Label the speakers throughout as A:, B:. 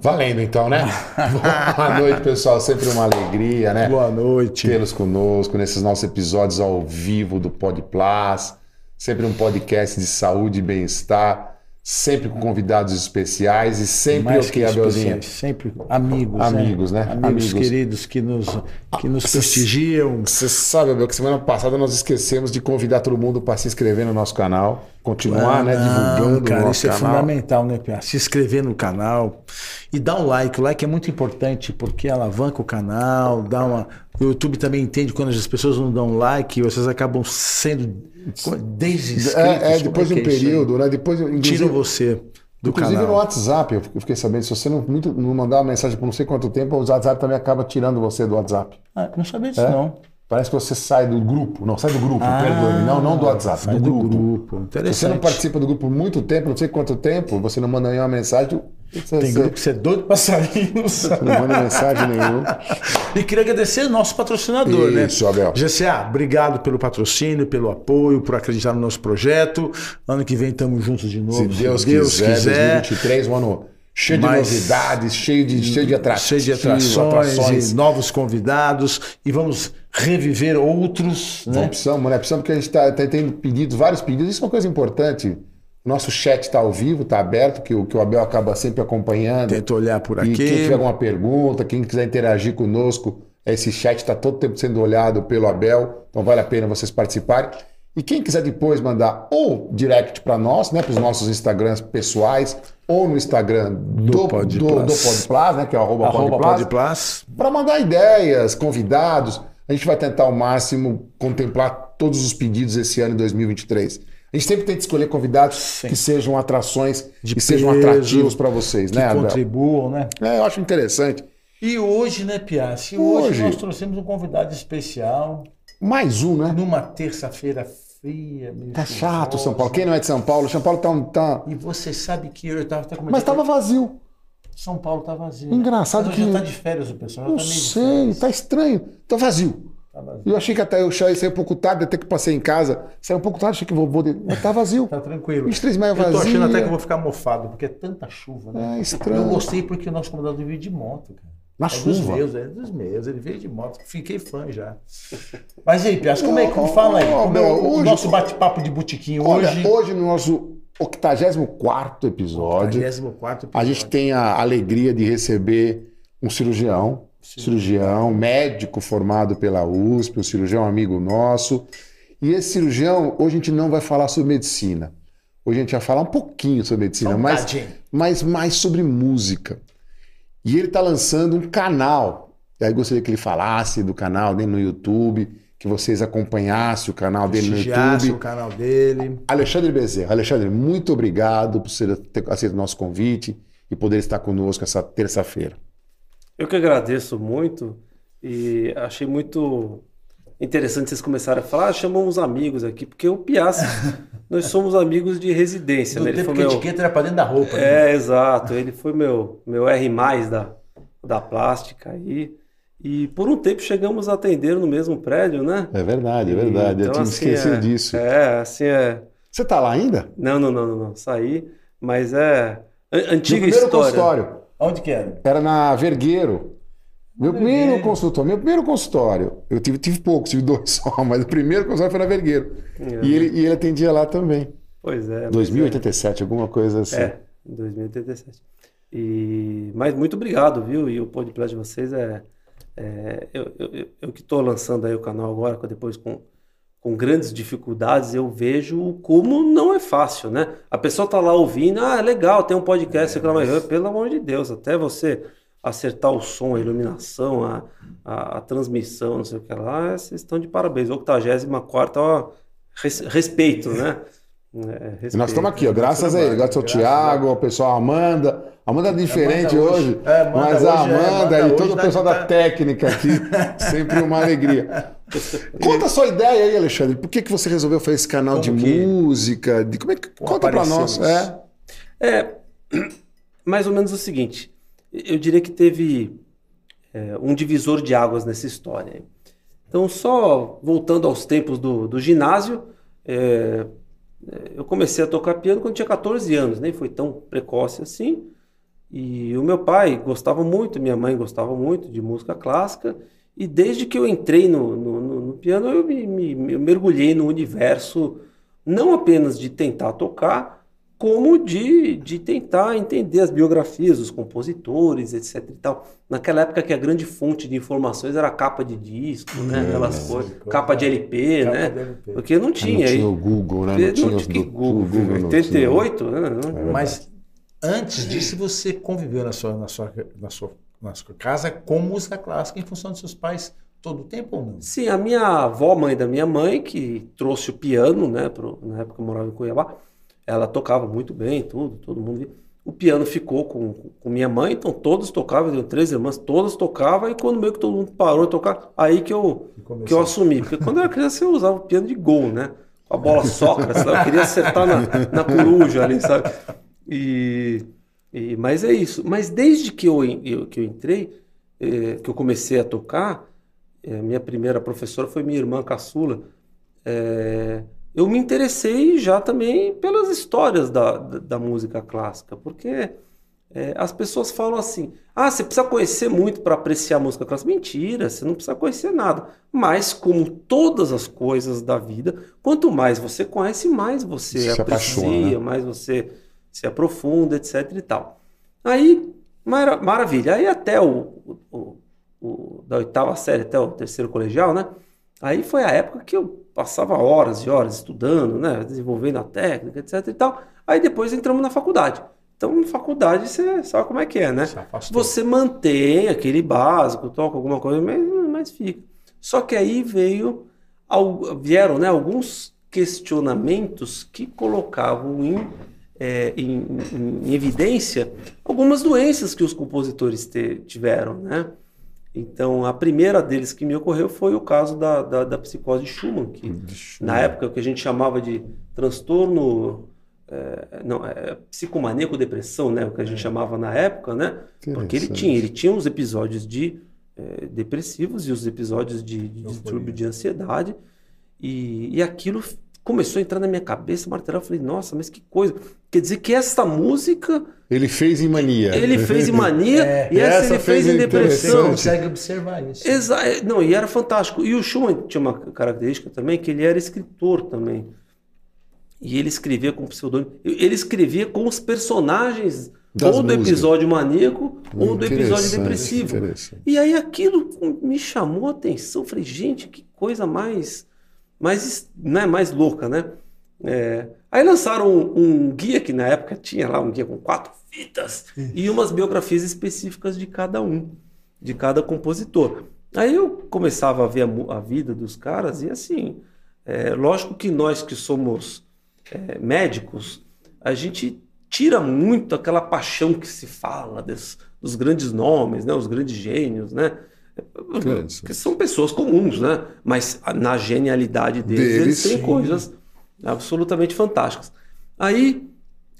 A: Valendo então, né? Boa noite, pessoal. Sempre uma alegria, né?
B: Boa noite.
A: Tê-los conosco nesses nossos episódios ao vivo do Podplas. Sempre um podcast de saúde e bem-estar. Sempre com convidados especiais e sempre
B: Mais
A: o
B: que especiais, sempre amigos,
A: Amigos, né?
B: Amigos,
A: Amigos.
B: queridos que nos, que nos
A: vocês-
B: prestigiam.
A: Você sabe, Abel, que semana passada nós esquecemos de convidar todo mundo para se inscrever no nosso canal. Continuar, né?
B: Ah, Não,
A: Divulgando
B: cara,
A: o nosso
B: isso é
A: canal.
B: fundamental, né, Pia? Se inscrever no canal e dar um like. O like é muito importante porque alavanca o canal, dá uma. O YouTube também entende quando as pessoas não dão like, vocês acabam sendo desinscritos.
A: É, é, depois de
B: que
A: um
B: é aí?
A: período, né? Depois,
B: Tiram você do
A: Inclusive no
B: canal.
A: WhatsApp, eu fiquei sabendo, se você não, muito, não mandar uma mensagem por não sei quanto tempo, o WhatsApp também acaba tirando você do WhatsApp.
B: Ah, não sabia disso,
A: É?
B: não.
A: Parece que você sai do grupo. Não, sai do grupo,
B: Ah,
A: perdoe-me. Não, não do WhatsApp,
B: sai
A: do
B: do
A: grupo.
B: grupo.
A: Se
B: Interessante.
A: você não participa do grupo muito tempo, não sei quanto tempo, você não manda nenhuma mensagem, você,
B: Tem grupo que você é doido pra sair. não
A: você
B: sabe.
A: não manda mensagem nenhuma.
B: E queria agradecer ao nosso patrocinador, né?
A: Isso, Abel.
B: GCA, obrigado pelo patrocínio, pelo apoio, por acreditar no nosso projeto. Ano que vem estamos juntos de novo.
A: Se Deus, quiser, 2023, um ano cheio de
B: Mas-
A: novidades, cheio de, cheio de atrações.
B: cheio de atrações, e novos convidados e vamos reviver outros,
A: Não
B: né?
A: precisamos, né? Precisamos porque a gente está tendo pedidos, vários pedidos. Isso é uma coisa importante. Nosso chat está ao vivo, está aberto, que, o- que o Abel acaba sempre acompanhando.
B: Tenta olhar por
A: E
B: aqui.
A: quem tiver alguma pergunta, quem quiser interagir conosco, esse chat está todo tempo sendo olhado pelo Abel, então vale a pena vocês participarem. E quem quiser depois mandar ou direct para nós, né, para os nossos Instagrams pessoais, ou no Instagram do, do,
B: Podplas.
A: do Podplas, né, que é o arroba,
B: Arroba
A: Podplas,
B: Podplas.
A: para mandar ideias, convidados. A gente vai tentar ao máximo contemplar todos os pedidos esse ano em 2023. A gente sempre tenta escolher convidados
B: Sim.
A: que sejam atrações,
B: De
A: que sejam
B: peso,
A: atrativos para vocês,
B: Que
A: né, Abel?
B: contribuam, né?
A: É, eu acho interessante.
B: E hoje, né, Piassi? Hoje,
A: Hoje.
B: nós trouxemos um convidado especial
A: Mais um, né?
B: numa terça-feira fria.
A: Tá chato. São Paulo. Quem não é de São Paulo? São Paulo tá, um- tá...
B: E você sabe que eu estava até comentando.
A: Mas tava vazio.
B: São Paulo tá vazio.
A: Engraçado
B: Mas
A: que-
B: já tá de férias o pessoal.
A: Não
B: tá
A: sei, tá estranho. Tá vazio.
B: Tá vazio.
A: Eu achei que até eu saí um pouco tarde, até que passei em casa. Saí um pouco tarde, achei que vou... vou... Mas tá vazio.
B: Tá tranquilo.
A: 23 de maio
B: Eu tô
A: vazio.
B: achando até que eu vou ficar mofado, porque é tanta chuva, né?
A: É estranho.
B: Eu gostei porque o nosso convidado veio de moto, cara.
A: Na
B: é Dos
A: chuva.
B: meus, é dos meus. Ele veio de moto. Fiquei fã já. Mas e aí, Pias, como é que fala aí? Como é o,
A: hoje-
B: nosso bate-papo de botiquinho
A: Olha,
B: hoje?
A: hoje no nosso 84 episódio,
B: 44
A: a gente tem a alegria de receber um cirurgião, cirurgião, médico formado pela USP, um cirurgião amigo nosso. E esse cirurgião, hoje a gente não vai falar sobre medicina. Hoje a gente vai falar um pouquinho sobre medicina, mas, mas mais sobre música. E ele está lançando um canal. E aí gostaria que ele falasse do canal dele no YouTube, que vocês acompanhassem o canal dele no YouTube.
B: o canal dele.
A: Alexandre Bezerra. Alexandre, muito obrigado por ser- ter aceito o nosso convite e poder estar conosco essa terça-feira.
C: Eu que agradeço muito e achei muito interessante vocês começarem a falar, ah, chamam uns amigos aqui, porque o Piazza, nós somos amigos de residência,
B: Do
C: né? Ele
B: tempo
C: foi
B: que a
C: meu...
B: etiqueta era pra dentro da roupa. né?
C: É, exato, ele foi meu, meu R+, da, da plástica aí, e por um tempo chegamos a atender no mesmo prédio, né?
A: É verdade, é verdade. eu
C: Então,
A: tinha
C: assim,
A: esquecido
C: é-
A: disso.
C: É, assim é...
A: Você tá lá ainda?
C: Não, não, não, não, não, saí, mas é... an-
A: Meu
C: Antiga
A: primeiro
C: história.
A: consultório
B: Onde que era?
A: era na Vergueiro. Meu primeiro consultório, meu primeiro consultório. Eu tive, tive poucos, tive dois só, mas o primeiro consultório foi na Vergueiro.
C: É.
A: E, ele, e ele atendia lá também.
C: Pois é. mas é-
A: 2087, alguma coisa assim.
C: É, em 2087. E, mas muito obrigado, viu? E o podcast de vocês é. é, eu, eu, eu- que estou lançando aí o canal agora, depois com, com grandes dificuldades, eu vejo como não é fácil, né? A pessoa tá lá ouvindo, ah, legal, tem um podcast, lá, mas pelo amor de Deus, até você acertar o som, a iluminação, a, a, a transmissão, não sei o que lá, vocês estão de parabéns. 84, ó, res- respeito, né? É,
A: E nós
C: respeito.
A: estamos aqui, ó, graças a ele, graças ao Tiago, ao pessoal Amanda. Amanda é diferente
B: Amanda
A: hoje,
B: hoje- é, Amanda
A: mas a
B: hoje é,
A: Amanda
B: Amanda
A: e todo o
B: tá-
A: pessoal
B: tá-
A: da técnica aqui, sempre uma alegria. Conta a sua ideia aí, Alexandre. Por que, que você resolveu fazer esse canal
B: Como
A: de
B: que-
A: música? De, como é que, conta pra nós. É.
C: É, mais ou menos o seguinte. Eu diria que teve é, um divisor de águas nessa história. Então, só voltando aos tempos do, do ginásio, é, é, eu comecei a tocar piano quando tinha 14 anos, nem foi tão precoce assim. E o meu pai gostava muito, minha mãe gostava muito de música clássica. E desde que eu entrei no, no, no, no piano, eu me, me, eu mergulhei no universo não apenas de tentar tocar, como de, de tentar entender as biografias dos compositores, etc. E tal. Naquela época que a grande fonte de informações era a capa de disco, né? Aquelas coisas, capa de LP,
B: Capa
C: né?
B: de LP.
C: Porque não tinha.
A: não tinha
C: aí-
A: o Google, né?
C: não
A: Não tinha
C: tinha
A: do-
C: Google.
A: o Google não tinha.
C: 88, né?
B: Mas antes disso, você conviveu na sua, na sua, na sua, na sua casa com música clássica em função dos seus pais todo o tempo ou não?
C: Sim, a minha avó, mãe da minha mãe, que trouxe o piano, né? Pro, na época eu morava em Cuiabá, ela tocava muito bem, tudo, todo mundo. O piano ficou com, com minha mãe, então todos tocavam, eu tenho três irmãs, todas tocavam, e quando meio que todo mundo parou de tocar, aí que eu,
B: começou.
C: que eu assumi. Porque quando eu era criança eu usava o piano de gol, né? Com a bola Sócrates, eu queria acertar na, na coruja ali, sabe? E, e- mas é isso. Mas desde que eu, eu- que eu entrei, eh, que eu comecei a tocar, eh, minha primeira professora foi minha irmã caçula. eh, eu me interessei já também pelas histórias da, da, da música clássica, porque eh, as pessoas falam assim: ah, você precisa conhecer muito para apreciar a música clássica. Mentira, você não precisa conhecer nada. Mas, como todas as coisas da vida, quanto mais você conhece, mais você
A: Se
C: aprecia,
A: apaixona, né?
C: mais você se aprofunda, etc e tal. Aí, mara- maravilha. Aí até o- o- o- da oitava série até o terceiro colegial, né? Aí foi a época que eu passava horas e horas estudando, né? Desenvolvendo a técnica, etc e tal. Aí depois entramos na faculdade. Então, na faculdade você sabe como é que é, né? Você mantém aquele básico, toca alguma coisa, mas, mas fica. Só que aí veio, vieram né, alguns questionamentos que colocavam em, é, em, em- em evidência algumas doenças que os compositores te- tiveram, né? Então, a primeira deles que me ocorreu foi o caso da, da, da psicose de Schumann, que na época o que a gente chamava de transtorno, é, não, é, psicomaníaco-depressão, né? O que a gente chamava na época, né? Porque ele tinha, ele tinha os episódios de eh, depressivos e os episódios de, de distúrbio de ansiedade. E, e aquilo começou a entrar na minha cabeça, martelar. Eu falei, nossa, mas que coisa. Quer dizer que esta música
A: Ele fez em mania.
C: ele fez em mania
B: É,
C: e essa,
A: essa
C: ele fez
A: fez
C: em
B: Você
C: depressão.
A: interessante.
B: consegue observar isso.
C: Exa é, não, e era fantástico. E o Schumann tinha uma característica também, que ele era escritor também. E ele escrevia com pseudônimo. Ele escrevia com os personagens
A: Das
C: ou do
A: músicas.
C: episódio maníaco ou do episódio depressivo. E aí aquilo me chamou a atenção. Falei, gente, que coisa mais, mais, né, mais louca, né? É, Aí lançaram um, um guia que na época tinha lá um guia com quatro fitas e umas biografias específicas de cada um, de cada compositor. Aí eu começava a ver a, a vida dos caras e assim, é, lógico que nós que somos é, médicos, a gente tira muito aquela paixão que se fala des- dos grandes nomes, né, os grandes gênios, né?
A: Grandes.
C: Que são pessoas comuns, né? Mas na genialidade deles,
A: Deles,
C: eles têm
A: sim.
C: coisas absolutamente fantásticas. Aí,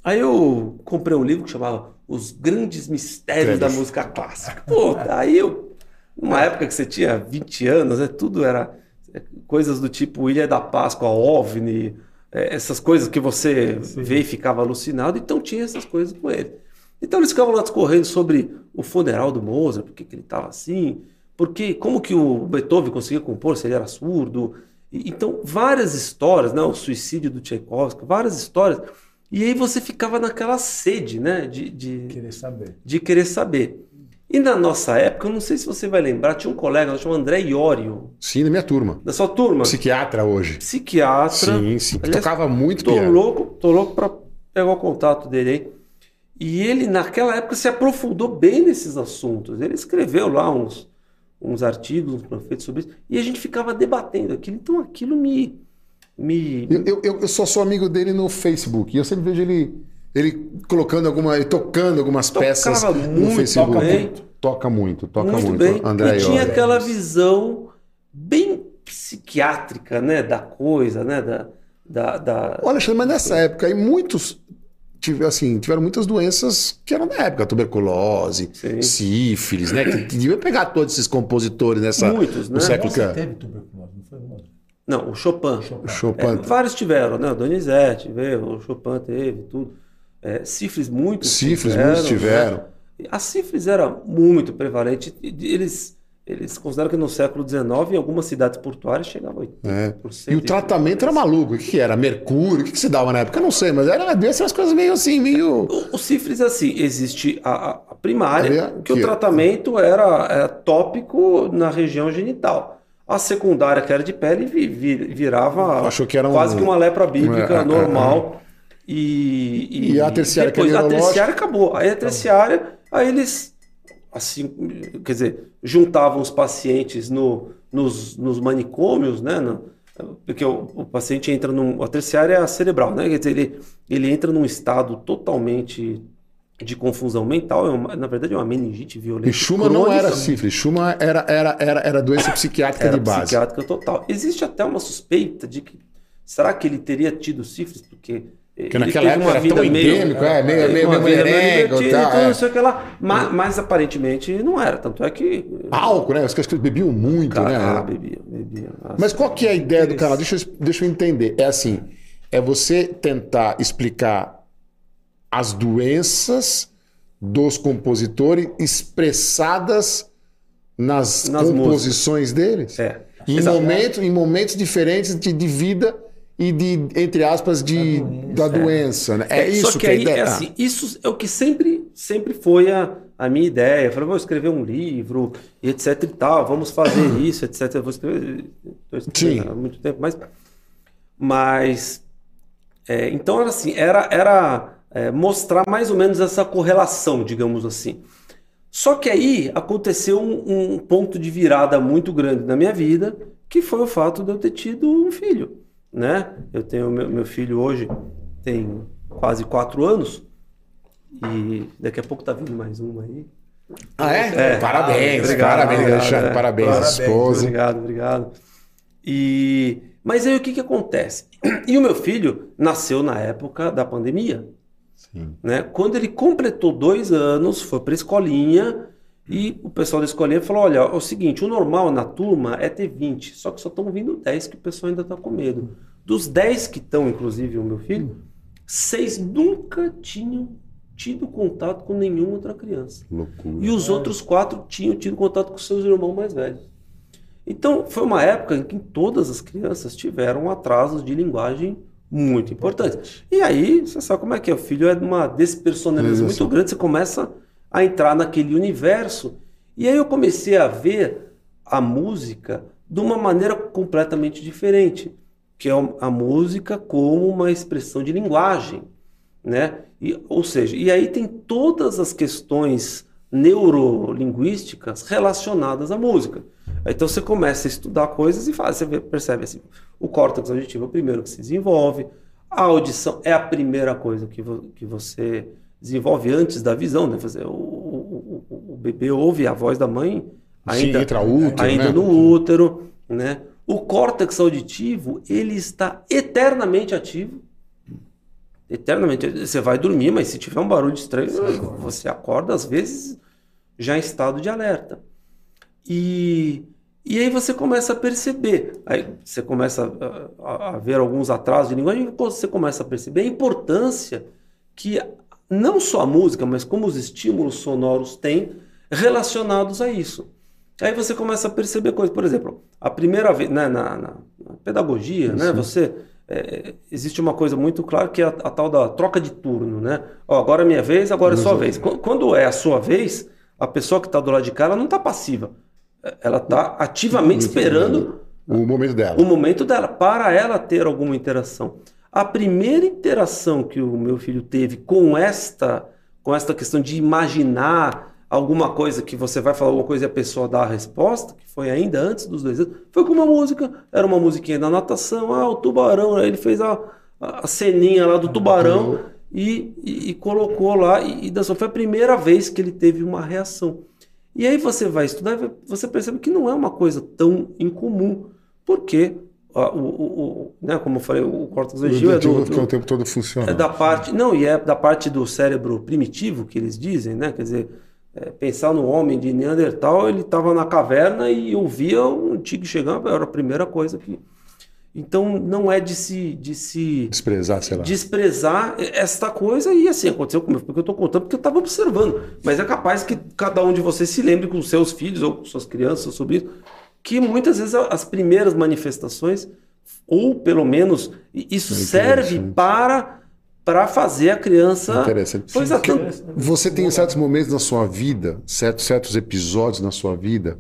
C: aí eu comprei um livro que chamava Os Grandes Mistérios da
A: Credo.
C: Música Clássica. Pô, aí eu, numa época que você tinha 20 anos, né, tudo era é, coisas do tipo Ilha da Páscoa, OVNI, é, essas coisas que você vê e ficava alucinado, então tinha essas coisas com ele. Então eles ficavam lá discorrendo sobre o funeral do Mozart, por que que ele estava assim, porque como que o Beethoven conseguia compor se ele era surdo. Então, várias histórias, né? O suicídio do Tchaikovsky, várias histórias. E aí você ficava naquela sede, né? De, de,
B: Querer saber.
C: de querer saber. E na nossa época, eu não sei se você vai lembrar, tinha um colega chamado André Iorio,
A: Sim, na minha turma.
C: da sua turma,
A: Psiquiatra hoje.
C: psiquiatra.
A: Sim, sim.
C: Aliás,
A: Tocava muito
C: Tô
A: piano.
C: louco, tô louco para pegar o contato dele aí. E ele, naquela época, se aprofundou bem nesses assuntos. Ele escreveu lá uns, uns artigos, uns panfletos sobre isso, e a gente ficava debatendo aquilo. Então aquilo me. me
A: Eu, eu, eu- só sou amigo dele no Facebook. E eu sempre vejo ele, ele colocando alguma. ele tocando algumas
C: Tocava
A: peças no
C: muito
A: Facebook.
C: bem.
A: Toca muito, toca
C: muito,
A: muito.
C: bem.
A: André
C: e tinha aquela visão bem psiquiátrica, né? Da coisa, né? Da, da, da-
A: Olha, Alexandre, mas nessa época aí muitos tive- assim, tiveram muitas doenças que eram da época, tuberculose,
C: Sim.
A: sífilis, né? Que, que deviam pegar todos esses compositores nessa,
C: Muitos,
A: no
C: né?
A: século
B: Você
A: que
B: teve tuberculose, não foi?
C: Não, o Chopin.
B: Chopin.
A: o Chopin.
C: É, vários tiveram, né? O Donizete veio, o Chopin teve, tudo. É, sífilis muitos
A: Sífilis,
C: tiveram,
A: muitos tiveram.
C: né? A sífilis era muito prevalente. Eles, eles consideram que no século XIX, em algumas cidades portuárias, chegava a 80%.
A: É. E o tratamento era maluco. O que, que era? Mercúrio? O que, que se dava na época? Eu não sei, mas era dessas coisas meio assim, meio.
C: O, o sífilis, assim, existe a, a primária, que, que o tratamento era, era tópico na região genital. A secundária, que era de pele, virava
A: Achou que era um...
C: quase que uma lepra bíblica é, é normal. É, é. E,
A: e, e, a terciária,
C: depois, a terciária acabou. Aí a terciária, aí eles, assim, quer dizer, juntavam os pacientes no, nos, nos manicômios, né? No, porque o, o, paciente entra num. A terciária é a cerebral, né? Quer dizer, ele, ele entra num estado totalmente de confusão mental, é uma, na verdade é uma meningite violenta.
A: E Schumann crônica. não era sífilis, Schumann era, era, era, era doença psiquiátrica
C: era
A: de base.
C: psiquiátrica total. Existe até uma suspeita de que, será que ele teria tido sífilis, porque...
A: Porque naquela época era tão endêmico, é, meio, meio, meio merengue,
C: e tal, é. sei lá. Mas, mas, aparentemente não era, tanto é que...
A: Álcool, né? Os caras bebiam muito, Cara, né?
C: Ah, bebiam, bebiam.
A: Mas qual que é a ideia do canal? Deixa eu, deixa eu entender. É assim, é você tentar explicar as doenças dos compositores expressadas nas, nas composições músicas. deles.
C: É.
A: Em, momentos, em momentos diferentes de, de, vida e de, entre aspas, de, da doença. Da doença né? é, é, isso
C: que,
A: que
C: aí, a ideia. É assim, isso é o que sempre, sempre foi a, a minha ideia. Eu falei, vou escrever um livro, etc e tal, vamos fazer isso, etc. Eu vou escrever, Sim. há muito tempo, mas... mas é, então, era assim, era... era é, mostrar mais ou menos essa correlação, digamos assim. Só que aí aconteceu um, um, ponto de virada muito grande na minha vida, que foi o fato de eu ter tido um filho, né? Eu tenho meu, meu filho hoje tem quase quatro anos e daqui a pouco tá vindo mais um aí.
A: Ah é? é parabéns, obrigado, parabéns, obrigado, Alexandre, é. parabéns, parabéns, esposa.
C: Obrigado, obrigado. E mas aí o que que acontece? E o meu filho nasceu na época da pandemia. Né? Quando ele completou dois anos, foi para a escolinha e o pessoal da escolinha falou: olha, é o seguinte, o normal na turma é ter 20, só que só estão vindo 10 que o pessoal ainda está com medo. Dos 10 que estão, inclusive o meu filho, seis nunca tinham tido contato com nenhuma outra criança.
A: Loucura.
C: E os outros quatro tinham tido contato com seus irmãos mais velhos. Então, foi uma época em que todas as crianças tiveram atrasos de linguagem muito importante. E aí, você sabe como é que é? O filho é de uma despersonalização muito grande, você começa a entrar naquele universo. E aí eu comecei a ver a música de uma maneira completamente diferente, que é a música como uma expressão de linguagem, né? E, ou seja, e aí tem todas as questões neurolinguísticas relacionadas à música. Então você começa a estudar coisas e faz, você percebe assim, o córtex auditivo é o primeiro que se desenvolve, a audição é a primeira coisa que, vo, que você desenvolve antes da visão, né? Fazer, o, o, o, o bebê ouve a voz da mãe ainda,
A: Sim, entra útero,
C: ainda
A: né?
C: no útero, né? O córtex auditivo, ele está eternamente ativo. Eternamente. Você vai dormir, mas se tiver um barulho estranho, você acorda às vezes já em estado de alerta. E, e aí você começa a perceber, aí você começa a, a, ver alguns atrasos de linguagem, você começa a perceber a importância que não só a música, mas como os estímulos sonoros têm relacionados a isso. Aí você começa a perceber coisas, por exemplo, a primeira vez né, na, na, na pedagogia, né, você é, existe uma coisa muito clara que é a, a, tal da troca de turno, né? Ó, agora é minha vez, agora é sua vez. Quando é a sua vez, a pessoa que está do lado de cá ela não está passiva ela está ativamente esperando
A: o momento dela.
C: O momento dela, para ela ter alguma interação. A primeira interação que o meu filho teve com esta, com esta questão de imaginar alguma coisa que você vai falar alguma coisa e a pessoa dá a resposta, que foi ainda antes dos dois anos, foi com uma música, era uma musiquinha da natação, ah, o tubarão, ele fez a, a ceninha lá do tubarão e, e, e colocou lá e, e dançou. Foi a primeira vez que ele teve uma reação. E aí você vai estudar e você percebe que não é uma coisa tão incomum, porque o, o, o né, como eu falei, o córtex
A: vestibular é do, do, o tempo todo funciona.
C: É da parte, não, e é da parte do cérebro primitivo que eles dizem, né? Quer dizer, é, pensar no homem de Neandertal, ele estava na caverna e ouvia um tigre chegando, era a primeira coisa que Então não é de se, de se
A: Desprezar, sei lá.
C: desprezar esta coisa e assim aconteceu comigo, porque eu estou contando porque eu estava observando. Mas é capaz que cada um de vocês se lembre com seus filhos ou com suas crianças, seus sobrinhos, que muitas vezes as primeiras manifestações, ou pelo menos isso
A: É
C: serve para para fazer a criança.
A: Interessante.
C: Pois tanto-
A: Você tem certos momentos na sua vida, certos, certos episódios na sua vida,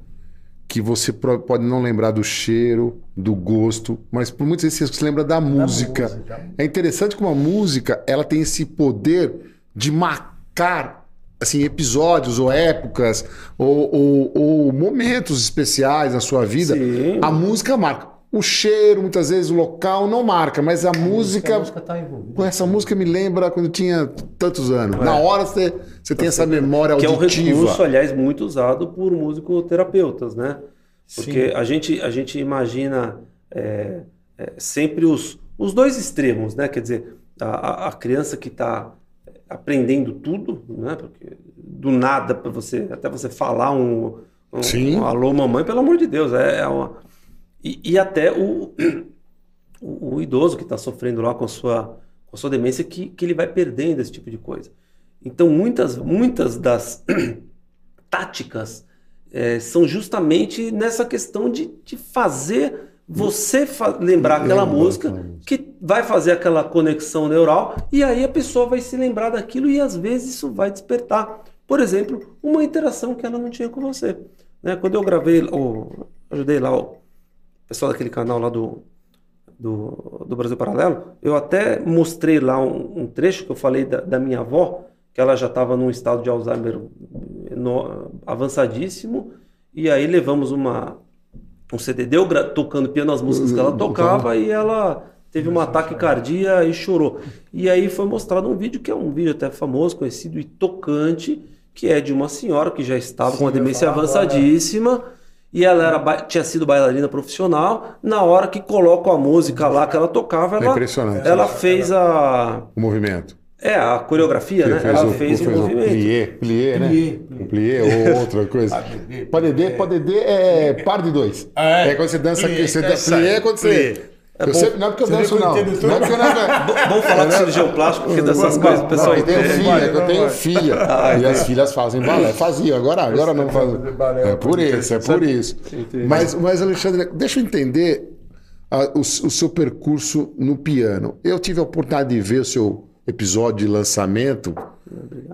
A: que você pode não lembrar do cheiro, do gosto, mas por muitas vezes você se lembra da música.
B: música.
A: É interessante como a música ela tem esse poder de marcar assim, episódios ou épocas ou, ou- ou momentos especiais na sua vida.
C: Sim.
A: A música marca. O cheiro, muitas vezes, o local não marca, mas a música.
B: A música tá envolvida.
A: Essa música me lembra quando tinha tantos anos. Na hora você, você tem essa memória
C: É. que é um
A: auditiva.
C: recurso, aliás, muito usado por musicoterapeutas, né? Porque a gente, a gente imagina é, é, sempre os, os dois extremos, né? Quer dizer, a, a- a criança que está aprendendo tudo, né? Porque do nada para você até você falar um, um,
A: Sim.
C: um alô mamãe, pelo amor de Deus, é, é uma e, e até o, o, o idoso que está sofrendo lá com a sua, com a sua demência que, que ele vai perdendo esse tipo de coisa. Então, muitas, muitas das táticas eh, são justamente nessa questão de, de fazer você lembrar aquela
A: Lembrar
C: música
A: aquela música.
C: que vai fazer aquela conexão neural e aí a pessoa vai se lembrar daquilo e às vezes isso vai despertar, por exemplo, uma interação que ela não tinha com você. Né? Quando eu gravei, ou ajudei lá o pessoal daquele canal lá do, do, do Brasil Paralelo, eu até mostrei lá um, um trecho que eu falei da, da minha avó, que ela já estava num estado de Alzheimer no- avançadíssimo, e aí levamos uma, um CDD, gra- tocando piano as músicas que ela tocava, e ela teve um ataque cardíaco e chorou. E aí foi mostrado um vídeo, que é um vídeo até famoso, conhecido e tocante, que é de uma senhora que já estava com uma demência
B: agora.
C: avançadíssima, e ela era, tinha sido bailarina profissional. Na hora que colocam a música lá que ela tocava,
A: É
C: ela,
A: impressionante.
C: ela fez a.
A: O movimento.
C: É, a coreografia, né? ela
A: o,
C: fez o,
A: fez
C: movimento.
A: plié, plié, né?
B: Plié,
A: Um plié ou outra coisa.
B: Padedê,
A: Padedê, padedê é par de dois.
B: Ah, é?
A: É quando você dança.
B: Plié,
A: Você
B: é
A: dança plié é quando você. Eu sempre, não é porque eu danço, não. Não é porque eu não.
C: Vamos falar de cirurgião plástico, porque dessas
A: Não,
C: coisas o pessoal
A: não, eu tenho
C: entende.
A: filha, eu tenho filha.
C: Ah,
A: e as filhas fazem balé. Faziam, agora, agora não fazem.
B: balé,
A: É por isso, é por isso. Mas, mas, Alexandre, deixa eu entender ah, o, o seu percurso no piano. Eu tive a oportunidade de ver o seu episódio de lançamento.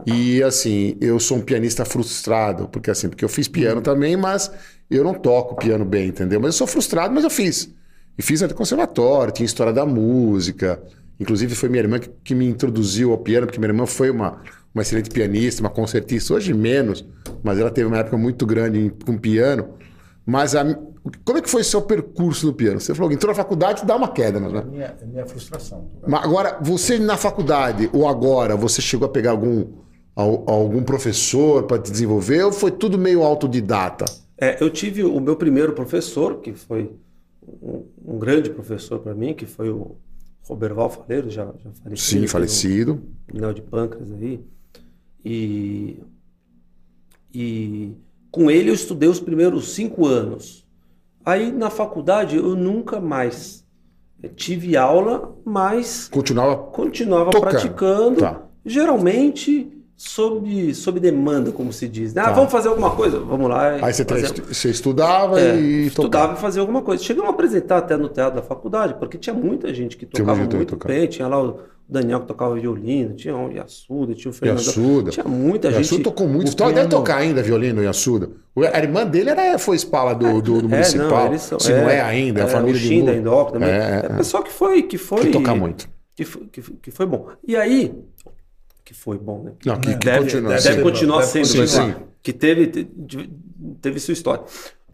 A: E assim, eu sou um pianista frustrado, porque assim, porque eu fiz piano também, mas eu não toco piano bem, entendeu? Mas eu sou frustrado, mas eu fiz. E fiz até conservatório, tinha história da música. Inclusive foi minha irmã que, que me introduziu ao piano, porque minha irmã foi uma, uma excelente pianista, uma concertista, hoje menos, mas ela teve uma época muito grande em- com piano. Mas a, como é que foi o seu percurso no piano? Você falou que entrou na faculdade dá uma queda, né?
B: Minha, minha frustração.
A: Mas agora, você na faculdade ou agora, você chegou a pegar algum, al- algum professor para te desenvolver ou foi tudo meio autodidata?
C: É, eu tive o meu primeiro professor, que foi um, um grande professor para mim, que foi o Roberval Faleiro, já, já falecido.
A: Sim,
C: um-
A: falecido.
C: Minel de Pâncreas aí. E, e com ele eu estudei os primeiros cinco anos. Aí na faculdade eu nunca mais tive aula, mas
A: Continuava.
C: continuava
A: Tocando.
C: praticando,
A: Tá.
C: geralmente sob, sob demanda, como se diz. né? Ah,
A: Tá.
C: vamos fazer alguma coisa? Vamos lá.
A: Aí você,
C: fazer-
A: você estudava
C: é,
A: e
C: estudava
A: tocava.
C: e fazia alguma coisa. Chegamos a apresentar até no teatro da faculdade, porque tinha muita gente que tocava muito bem. Tinha lá o Daniel que tocava violino, tinha o Yasuda, tinha o Fernando.
A: Yasuda.
C: Tinha muita gente.
A: Yasuda tocou muito. Então, Deve tocar ainda violino, Yasuda. O- A irmã dele era, foi espala do, do, do
C: É,
A: municipal.
C: não, são-
A: Se não é ainda, é a família
C: o
A: de
C: Shin da
A: Mu-
C: Indoc também.
A: É,
C: É,
A: é.
C: pessoal que foi, que foi.
A: Que toca muito.
C: Que foi, que, foi- que foi bom. E aí, que foi bom, né?
A: Não, que, que
C: deve,
A: continua.
C: deve
A: sim.
C: continuar
B: Deve
C: sendo,
A: continuar.
C: mas assim, que teve, te- teve sua história.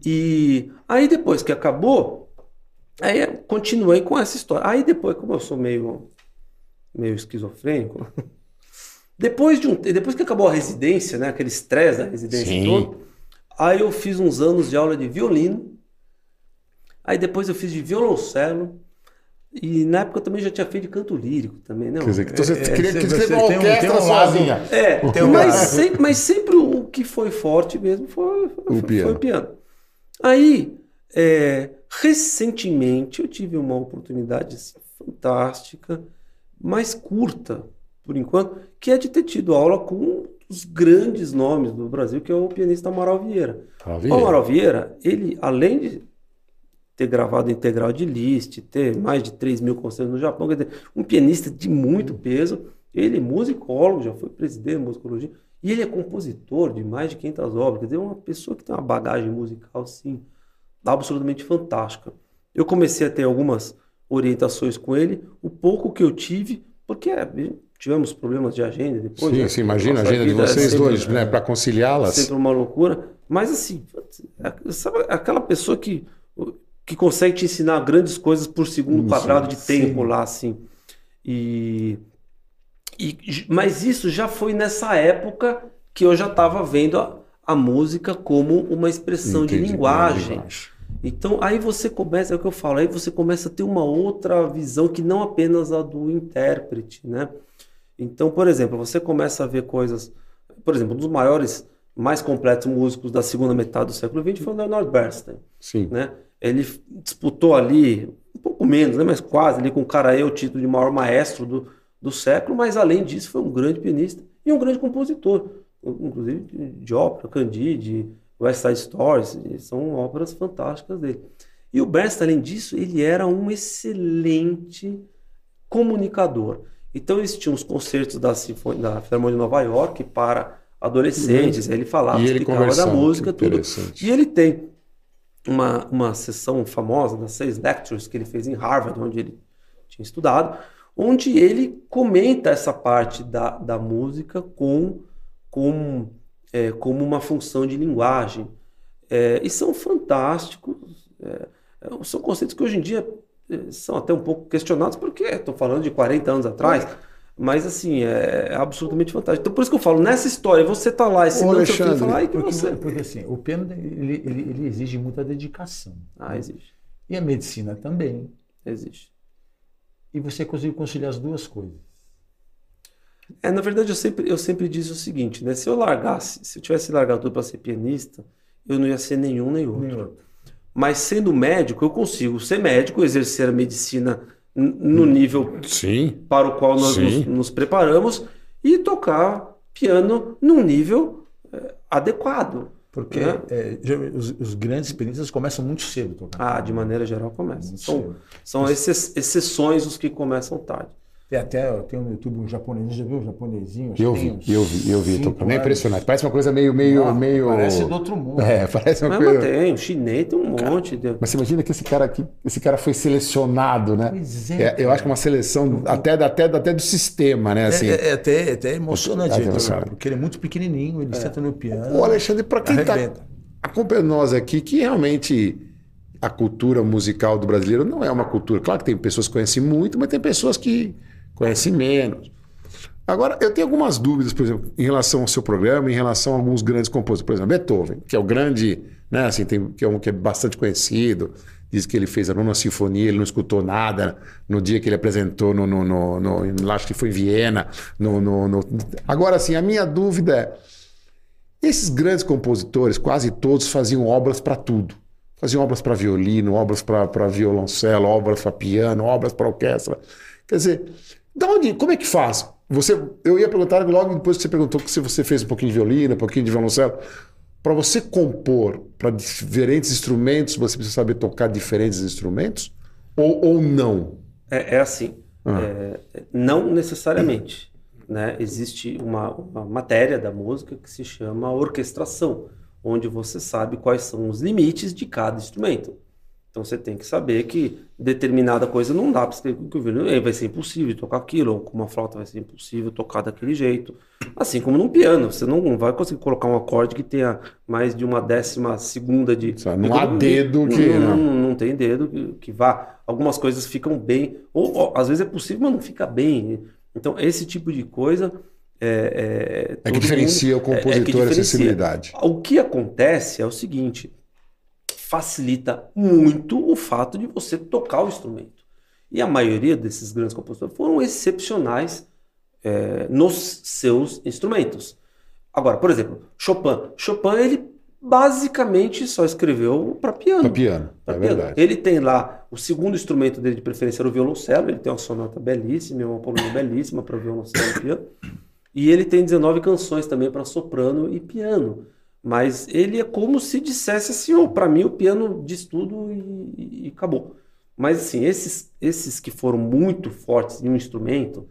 C: E aí depois que acabou, aí eu continuei com essa história. Aí depois, como eu sou meio, meio esquizofrênico, depois de um, depois que acabou a residência, né, aquele estresse da residência
A: Sim.
C: todo, aí eu fiz uns anos de aula de violino. Aí depois eu fiz de violoncelo. E na época eu também já tinha feito de canto lírico também, né?
A: Quer dizer, então você
B: É,
A: queria
B: você-
A: que
B: você
A: escreva uma
B: tem um-
A: orquestra
B: tem um lado-
A: sozinha.
C: É,
B: Tem um
C: mas, sempre, mas sempre o que foi forte mesmo foi, foi,
A: O
C: foi
A: piano.
C: o piano. Aí, é, Recentemente eu tive uma oportunidade assim, fantástica, mais curta, por enquanto, que é de ter tido aula com um dos grandes nomes do Brasil, que é o pianista Amaral Vieira. O Amaral Vieira, ele, além de ter gravado integral de Liszt, ter mais de 3 mil concertos no Japão, quer dizer, um pianista de muito peso, ele é musicólogo, já foi presidente de musicologia, e ele é compositor de mais de 500 obras, quer dizer, uma pessoa que tem uma bagagem musical, assim, absolutamente fantástica. Eu comecei a ter algumas orientações com ele, o pouco que eu tive, porque é, tivemos problemas de agenda depois.
A: Sim,
C: né?
A: sim imagina a agenda de vocês é dois, sempre, né, para conciliá-las.
C: Sempre uma loucura, mas assim, sabe aquela pessoa que que consegue te ensinar grandes coisas por segundo quadrado de tempo sim. lá, assim. E, e, mas isso já foi nessa época que eu já estava vendo a, a, música como uma expressão Entendi, de linguagem. Então aí você começa, é o que eu falo, aí você começa a ter uma outra visão que não apenas a do intérprete, né? Então, por exemplo, você começa a ver coisas, por exemplo, um dos maiores, mais completos músicos da segunda metade do século XX foi o Leonard Bernstein.
A: Sim.
C: Né? Ele disputou ali, um pouco menos, né, mas quase ali com o Caraí o título de maior maestro do, do século, mas além disso foi um grande pianista e um grande compositor, inclusive de, de ópera, Candide, West Side Stories, são óperas fantásticas dele. E o Bernstein, além disso, ele era um excelente comunicador. Então eles tinham os concertos da, Sinfonia, da Filarmonia de Nova York para adolescentes, uhum. ele falava,
A: e ele explicava
C: da música, tudo. E ele tem uma, uma sessão famosa das seis lectures que ele fez em Harvard, onde ele tinha estudado, onde ele comenta essa parte da, da música com, com, é, como uma função de linguagem. É, e são fantásticos, é, são conceitos que hoje em dia é, são até um pouco questionados, porque estou falando de 40 anos atrás. Mas assim, é, é absolutamente fantástico. Então por isso que eu falo, nessa história, você tá lá ensinando
B: Ô, seu filho falar, que você... porque assim, o piano ele, ele, ele, exige muita dedicação.
C: Ah, exige.
B: E a medicina também.
C: Exige.
B: E você conseguiu conciliar as duas coisas.
C: É, na verdade, eu sempre, eu sempre disse o seguinte, né? Se eu largasse, se eu tivesse largado tudo para ser pianista, eu não ia ser nenhum nem outro. nem outro. Mas sendo médico, eu consigo ser médico, exercer a medicina no nível
A: Sim.
C: para o qual nós nos, nos, preparamos e tocar piano num nível é, adequado.
B: Porque né? é, os, os, grandes pianistas começam muito cedo.
C: Tocar. Ah, de maneira geral começam. São, são exceções os que começam tarde.
B: Tem até tem no YouTube um japonês, já viu um japonesinho?
A: Eu vi, eu vi, eu vi, tô meio impressionante. Parece uma coisa meio, meio, Não, meio.
B: Parece do outro mundo.
A: É, parece uma
C: mas,
A: coisa.
C: Mas tem, o chinês tem um
A: cara,
C: monte. De...
A: Mas você imagina que esse cara aqui, esse cara foi selecionado, né?
B: Pois é. é
A: eu acho que uma seleção até, até, até do sistema, né? Assim.
B: É, é, é até, é até emocionante, é emocionante. porque ele é muito pequenininho, ele senta no piano.
A: Ô, Alexandre, para quem está acompanhando nós aqui, que realmente a cultura musical do brasileiro não é uma cultura. Claro que tem pessoas que conhecem muito, mas tem pessoas que conhece menos. Agora, eu tenho algumas dúvidas, por exemplo, em relação ao seu programa, em relação a alguns grandes compositores. Por exemplo, Beethoven, que é o grande, né, assim, tem, que é um que é bastante conhecido. Diz que ele fez a nona sinfonia, ele não escutou nada no dia que ele apresentou, no, no, no, no acho que foi em Viena. No, no, no... Agora, assim, a minha dúvida é: esses grandes compositores, quase todos, faziam obras para tudo. Faziam obras para violino, obras para violoncelo, obras para piano, obras para orquestra. Quer dizer, da onde, como é que faz? Você, eu ia perguntar logo depois que você perguntou se você fez um pouquinho de violino, um pouquinho de violoncelo. Para você compor para diferentes instrumentos, você precisa saber tocar diferentes instrumentos? Ou, ou não?
C: É, é assim. Ah. É, não necessariamente. Né? Existe uma, uma matéria da música que se chama orquestração, onde você sabe quais são os limites de cada instrumento. Então você tem que saber que determinada coisa não dá para você que o violino vai ser impossível tocar aquilo, ou com uma flauta vai ser impossível tocar daquele jeito. Assim como num piano, você não vai conseguir colocar um acorde que tenha mais de uma décima segunda de.
A: Não há dedo que.
C: Não, não, não, tem dedo que, que vá. Algumas coisas ficam bem, ou, ou, às vezes é possível, mas não fica bem. Então, esse tipo de coisa. É,
A: é, é que diferencia mundo, o compositor é, é a sensibilidade.
C: O que acontece é o seguinte: facilita muito o fato de você tocar o instrumento. E a maioria desses grandes compositores foram excepcionais é, nos seus instrumentos. Agora, por exemplo, Chopin. Chopin ele basicamente só escreveu para piano.
A: Para piano,
C: Pra
A: é
C: piano.
A: verdade.
C: Ele tem lá o segundo instrumento dele de preferência era o violoncelo, ele tem uma sonata belíssima, uma polonia belíssima para violoncelo e piano. E ele tem 19 canções também para soprano e piano. Mas ele é como se dissesse assim, oh, para mim o piano diz tudo e, e acabou. Mas assim, esses, esses que foram muito fortes em um instrumento,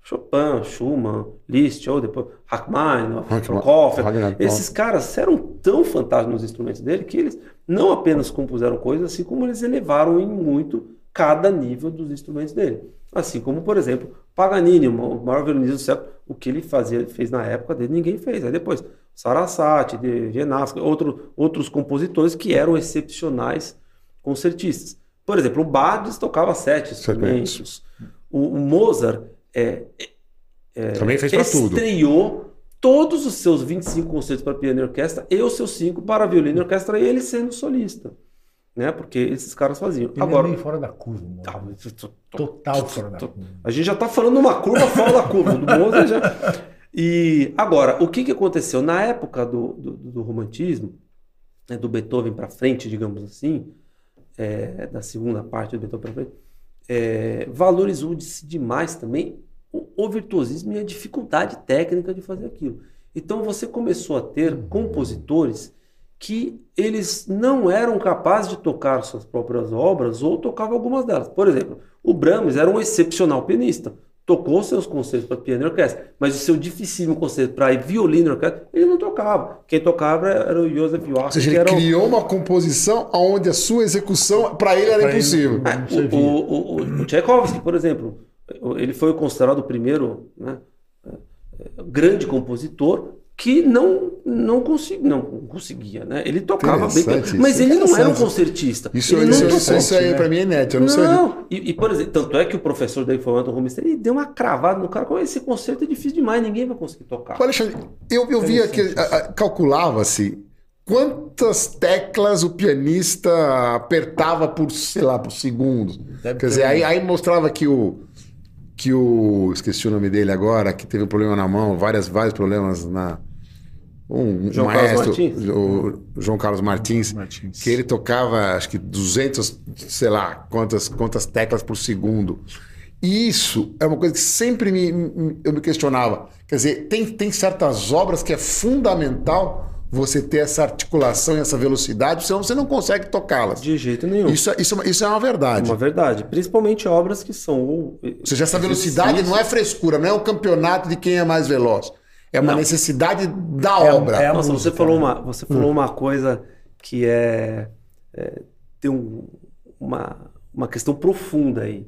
C: Chopin, Schumann, Liszt, ou depois Rachmaninoff, Prokofiev, esses caras eram tão fantásticos nos instrumentos dele que eles não apenas compuseram coisas, assim como eles elevaram em muito cada nível dos instrumentos dele. Assim como, por exemplo, Paganini, o maior violinista do século, o que ele fazia, fez na época dele, ninguém fez. Aí depois, Sarasate, de Genasco, outro, outros compositores que eram excepcionais concertistas. Por exemplo, o Bach tocava sete instrumentos. O, o Mozart é, é,
A: Também fez pra tudo.
C: estreou todos os seus 25 concertos para piano e orquestra e os seus 5 para violino e orquestra, ele sendo solista. Né? Porque esses caras faziam.
B: Ele
C: Agora,
B: é meio fora da curva.
C: Tá,
B: Total fora da curva.
C: a gente já está falando uma curva fora da curva do Mozart. Já... E agora, o que, que aconteceu? Na época do, do, do romantismo, né, do Beethoven para frente, digamos assim, é, da segunda parte do Beethoven para frente, é, valorizou-se demais também o, o virtuosismo e a dificuldade técnica de fazer aquilo. Então você começou a ter compositores que eles não eram capazes de tocar suas próprias obras ou tocavam algumas delas. Por exemplo, o Brahms era um excepcional pianista. Tocou seus concertos para piano e orquestra, mas o seu dificílimo concerto para violino e orquestra, ele não tocava. Quem tocava era o Joseph
A: Ou
C: Joachim,
A: seja,
C: que
A: ele criou uma composição onde a sua execução, para ele, era
B: Pra ele
A: impossível.
B: não-
C: É,
B: servia.
C: o, o, o, o Tchaikovsky, por exemplo, ele foi considerado o primeiro né, é, grande compositor que não não, consegui, não conseguia, né? Ele tocava bem, mas
A: isso,
C: ele não era um concertista.
A: Isso,
C: ele
A: isso,
C: não
A: isso, isso aí
B: né?
A: para mim é neto, eu não, sei.
C: Não, e, e, por exemplo, tanto é que o professor dele foi o Anton Rubinstein, ele deu uma cravada no cara, como esse concerto é difícil demais, ninguém vai conseguir tocar.
A: Alexandre, eu, eu via que calculava-se quantas teclas o pianista apertava por, sei lá, por segundo.
B: Deve
A: Quer dizer, aí, aí mostrava que o que o esqueci o nome dele agora, que teve um problema na mão, várias vários problemas na um,
C: João Carlos
A: maestro,
C: Martins?
A: o João Carlos Martins,
B: Martins.
A: que ele tocava acho que 200, sei lá, quantas quantas teclas por segundo. E isso é uma coisa que sempre me, me- eu me questionava. Quer dizer, tem, tem certas obras que é fundamental você ter essa articulação e essa velocidade, senão você não consegue tocá-las.
C: De jeito nenhum.
A: Isso, é- isso, é uma- isso é uma verdade.
C: uma verdade. Principalmente obras que são. Ou,
A: Ou seja, essa velocidade não é frescura, não é um campeonato de quem é mais veloz. É uma
C: Não.
A: necessidade da
B: É-
A: obra.
B: é
C: Nossa, você
B: música,
C: falou,
B: né?
C: uma, você falou uma coisa que é, é tem um- uma, uma questão profunda aí.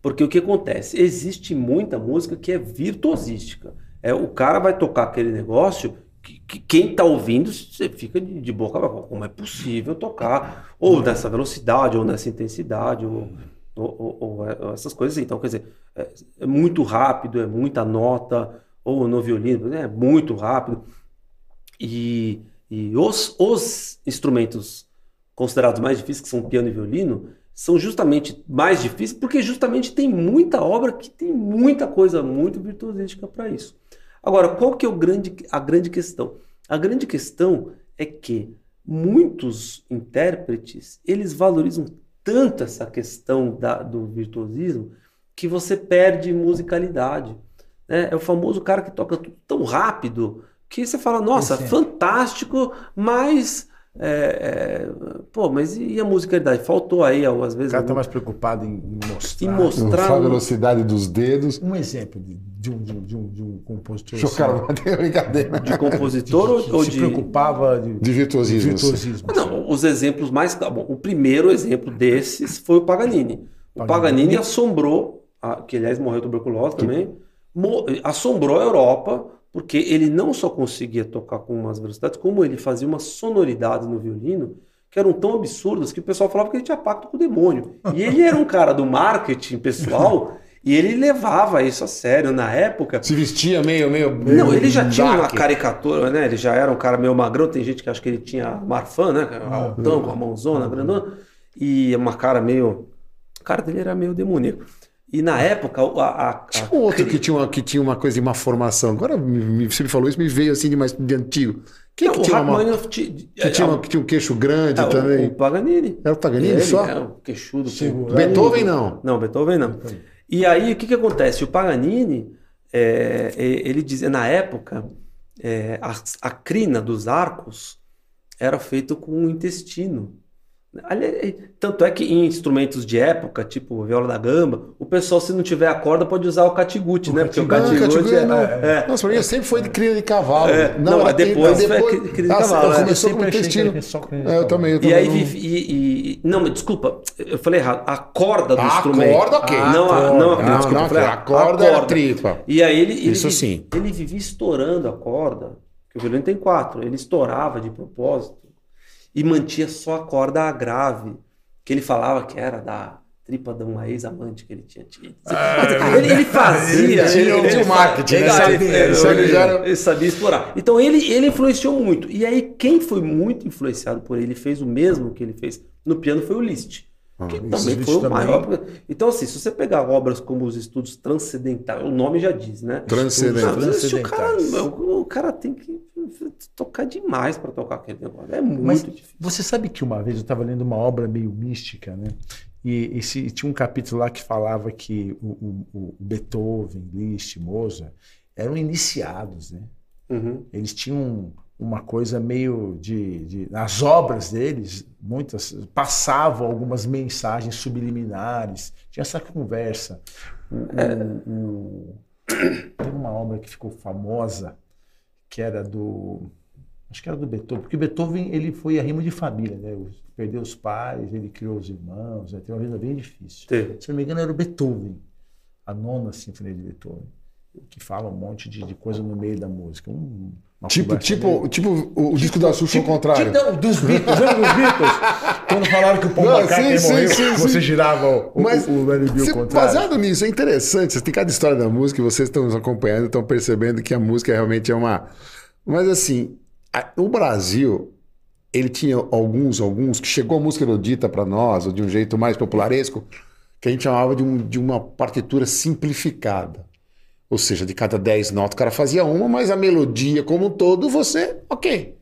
C: Porque o que acontece? Existe muita música que é virtuosística. É, o cara vai tocar aquele negócio que, que quem tá ouvindo, você fica de, de boca aberta. Como é possível tocar? Ou nessa velocidade, ou nessa intensidade, ou, ou- ou- ou é- essas coisas. assim. Então, quer dizer, é, é muito rápido, é muita nota, ou no violino, né, muito rápido. E, e os, os instrumentos considerados mais difíceis, que são piano e violino, são justamente mais difíceis porque justamente tem muita obra que tem muita coisa muito virtuosística para isso. Agora, qual que é o grande, a grande questão? A grande questão é que muitos intérpretes, eles valorizam tanto essa questão da- do virtuosismo que você perde musicalidade. Né? É o famoso cara que toca tudo tão rápido que você fala, nossa,
B: é.
C: fantástico, mas... é, é, pô, mas e a musicalidade? Faltou aí, às
B: O
C: vezes...
B: cara tá
C: algum-
B: mais preocupado em mostrar.
C: Em mostrar-
A: Só a velocidade dos dedos.
B: Um exemplo de, de um, de, um, de um- de um compositor
A: Chocaram,
B: assim,
A: brincadeira.
C: de compositor
B: que
C: ou, ou
B: se
C: de...
B: preocupava de,
A: De virtuosismo.
B: virtuosismo.
C: Ah, Não, os exemplos mais. tá bom, o primeiro exemplo desses foi o Paganini. O
B: Paganini.
C: Paganini assombrou, a- que aliás morreu de tuberculose também, mo- assombrou a Europa, porque ele não só conseguia tocar com umas velocidades, como ele fazia umas sonoridades no violino que eram tão absurdas que o pessoal falava que ele tinha pacto com o demônio. E ele era um cara do marketing pessoal e ele levava isso a sério na época.
A: Se vestia meio, meio.
C: Não, ele já tinha uma caricatura, né? Ele já era um cara meio magrão. Tem gente que acha que ele tinha marfã, né? Altão, com a mãozona, grandona. E uma cara meio. A cara dele era meio demoníaco. E na época, a, a, a
A: Tinha um outro que tinha, uma, que tinha uma coisa de uma formação. Agora me- me- você me falou isso, me veio assim de mais de antigo. Quem
C: Não,
A: que
C: o
A: tinha, uma, que, tinha uma- que tinha um queixo grande
C: é, o-
A: também?
C: O Paganini.
A: Era o Paganini
C: Ele
A: só?
C: É o queixudo.
B: Segura.
A: Beethoven não.
C: Não, Beethoven não. E aí, o que, que acontece? O Paganini, é, é, ele dizia, na época, é, a, a crina dos arcos era feita com o intestino. Ali- é, Tanto é que em instrumentos de época, tipo viola da gamba, o pessoal, se não tiver a corda, pode usar o catiguti, né? Porque o
A: Ah,
C: catiguti
A: Catiguti
C: é,
A: não.
C: é,
A: Nossa, pra mim sempre foi de crina de cavalo.
C: É, não,
A: era
C: depois
A: crina-
C: foi cri- crina de
A: Ah,
C: cavalo, é.
A: Começou
B: Eu
A: com o intestino.
B: de
A: É, eu também. Eu
C: E
A: também
C: aí,
A: não-
C: e, e- não, mas desculpa, eu falei errado. A corda do
A: Ah, a
C: instrumento.
A: corda, ok.
C: Não, a, não, a,
A: Não,
C: desculpa,
A: não, a corda era tripa.
C: E aí ele, ele,
A: Isso sim.
C: ele vivia estourando a corda, que o violino tem quatro, ele estourava de propósito e mantinha só a corda grave, que ele falava que era da tripa de uma ex-amante que ele tinha tido. ele, ele fazia.
A: Ele tinha
C: ele, ele
A: marketing,
C: ele
A: né?
C: sabia, ele, sabia explorar. Então ele, ele influenciou muito. E aí, quem foi muito influenciado por ele, fez o mesmo que ele fez no piano, foi o Liszt. Que
A: isso,
C: também
B: Liszt
C: foi o
B: também.
C: maior. Então, assim, se você pegar obras como os estudos transcendentais, o nome já diz, né?
A: Transcendentais.
C: Mas o, cara,
B: Transcendentais.
C: o cara tem que tocar demais para tocar aquele negócio. É muito
B: Mas
C: difícil.
B: você sabe que uma vez eu estava lendo uma obra meio mística, né? E esse, tinha um capítulo lá que falava que o, o- o Beethoven, Liszt, Mozart eram iniciados, né?
C: Uhum.
B: Eles tinham uma coisa meio de, de nas obras deles, muitas passavam algumas mensagens subliminares. Tinha essa conversa. O, o- o- tem uma obra que ficou famosa que era do acho que era do Beethoven, porque Beethoven ele foi arrimo de família, né? Perdeu os pais, ele criou os irmãos, né? tem uma vida bem difícil.
C: Teve.
B: Se não me engano, era o Beethoven, a nona sinfonia de Beethoven, que fala um monte de, de coisa no meio da música. Um- uma
A: Tipo, tipo, tipo o disco da Xuxa ao contrário.
B: Tipo, não, dos Beatles, lembra dos Beatles? Quando falaram que o Paul McCartney morreu,
A: sim,
B: você
A: sim.
B: girava o, o,
A: Mas
B: o Let It Be ao contrário.
A: baseado nisso, é interessante. Vocês têm cada história da música e vocês estão nos acompanhando, estão percebendo que a música realmente é uma. Mas assim, a- o Brasil, ele tinha alguns, alguns, que chegou a música erudita para nós, ou de um jeito mais popularesco, que a gente chamava de, um- de uma partitura simplificada. Ou seja, de cada 10 notas o cara fazia uma, mas a melodia como um todo, você, ok.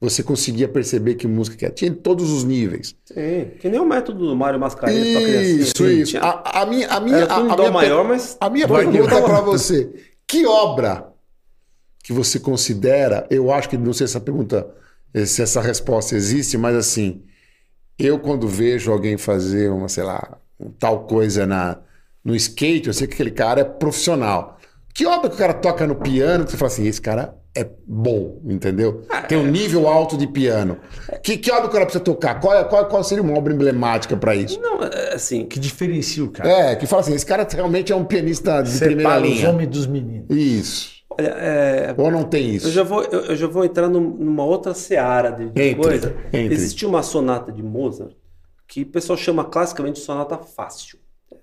A: Você conseguia perceber que música que era. Tinha em todos os níveis.
C: Sim, que nem o método do Mário Mascarenhas para criança.
A: Isso, isso. A, a minha, a minha,
C: Era
A: a, a minha,
C: maior, mas
A: a minha pergunta para você: que obra que você considera? Eu acho que não sei se essa pergunta, se essa resposta existe, mas assim, eu quando vejo alguém fazer uma, sei lá, tal coisa na no skate, eu sei que aquele cara é profissional. Que obra que o cara toca no piano que você fala assim, esse cara é bom, entendeu? Tem um nível alto de piano. Que, que obra que o cara precisa tocar? Qual, é- qual, qual seria uma obra emblemática para isso?
C: não, é, assim,
B: Que diferencia o cara.
A: É, que fala assim, esse cara realmente é um pianista de primeira
B: os
A: linha.
B: homens dos meninos.
A: Isso.
C: olha, é,
A: Ou não tem isso?
C: eu já vou, eu, eu já vou entrar num- numa outra seara de, de
A: Entre,
C: coisa.
A: entre.
C: Existe uma sonata de Mozart que o pessoal chama classicamente de sonata fácil.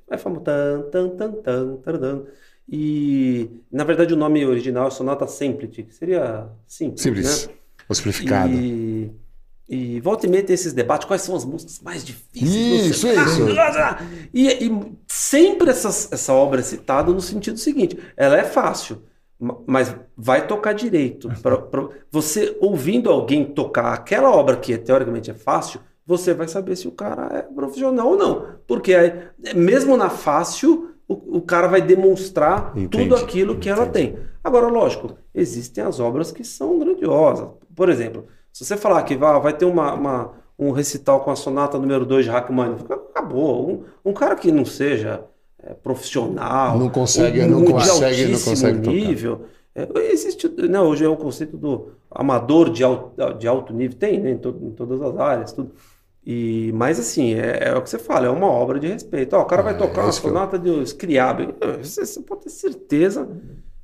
C: É famoso tan tan tan tan taradã. E na verdade o nome original é sonata simplity, que seria simples,
A: Simples.
C: né?
A: O simplificado.
C: E, e volta e meia tem esses debates, quais são as músicas mais difíceis?
A: Isso, isso.
C: E, e sempre essas- essa obra é citada no sentido seguinte: ela é fácil, ma- mas vai tocar direito. Pra- pra- você ouvindo alguém tocar aquela obra que teoricamente é fácil, você vai saber se o cara é profissional ou não. Porque aí, mesmo na fácil, o, o cara vai demonstrar
A: Entendi,
C: tudo aquilo que ela
A: entendi.
C: tem. Agora, lógico, existem as obras que são grandiosas. Por exemplo, se você falar que vai, vai ter uma, uma- um recital com a sonata número 2 de Rachmaninoff, acabou. Um, um cara que não seja é, profissional,
A: Não consegue-
C: ou
A: não consegue- não consegue tocar.
C: nível. é, existe, né, hoje é o conceito do amador de alto, de alto nível, tem né, em, to- em todas as áreas, tudo. E, mas assim, é, é o que você fala, é uma obra de respeito. Ó, o cara vai
A: Ah,
C: tocar
A: é
C: uma
A: que eu-
C: sonata de Scriabin. Você, você pode ter certeza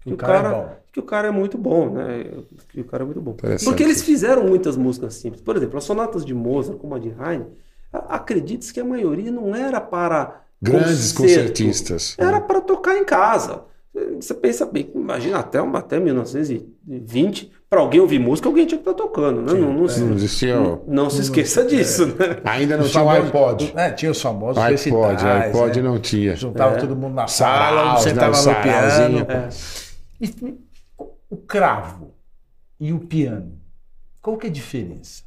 C: que o
B: o cara é
C: cara, que o cara é muito bom, né? Que o cara é muito bom. Porque eles fizeram muitas músicas simples. Por exemplo, as sonatas de Mozart, como a de Haydn, a- acredite-se que a maioria não era para
A: Grandes
C: concerto.
A: concertistas.
C: Era para tocar em casa. Você pensa bem, imagina até, uma- até 1920, para alguém ouvir música, alguém tinha que estar tocando, né? Não, não,
A: Não existia.
C: não, não se esqueça disso, né?
A: Ainda não tinha o iPod.
B: É, tinha os famosos
A: iPod,
B: recitais,
A: iPod
B: né?
A: não tinha.
B: Juntava
C: É.
B: todo mundo na sala, sentava no piano. E o cravo e o piano, qual que é a diferença?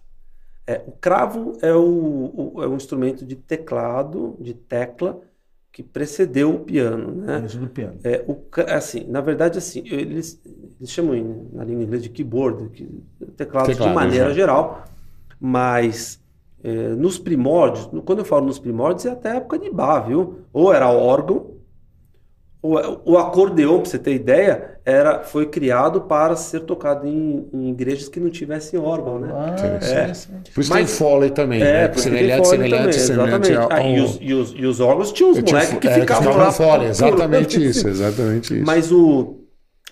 C: É, o cravo é, o, o- é um instrumento de teclado, de tecla, que precedeu o piano, né?
B: Isso do piano.
C: É, o, assim, na verdade, assim, eles, eles chamam em- na língua inglesa de keyboard, que, teclado,
A: Teclado,
C: de maneira
A: exato.
C: geral, mas é, nos primórdios, quando eu falo nos primórdios, é até a época de Bach, viu? Ou era órgão, é- o acordeon, para você ter ideia, era, foi criado para ser tocado em, em igrejas que não tivessem órgão, né?
B: Ah, sim,
A: Por isso
C: Mas-
A: tem o Foley também, né?
C: É, porque tem
A: semelhante, semelhante,
C: também,
A: semelhante
C: exatamente.
A: ao...
C: Ah, e, os, e, os, e os órgãos tinham os moleques que
A: é,
C: ficavam
A: ficavam
C: lá.
A: Foley, exatamente isso, exatamente isso.
C: Mas o,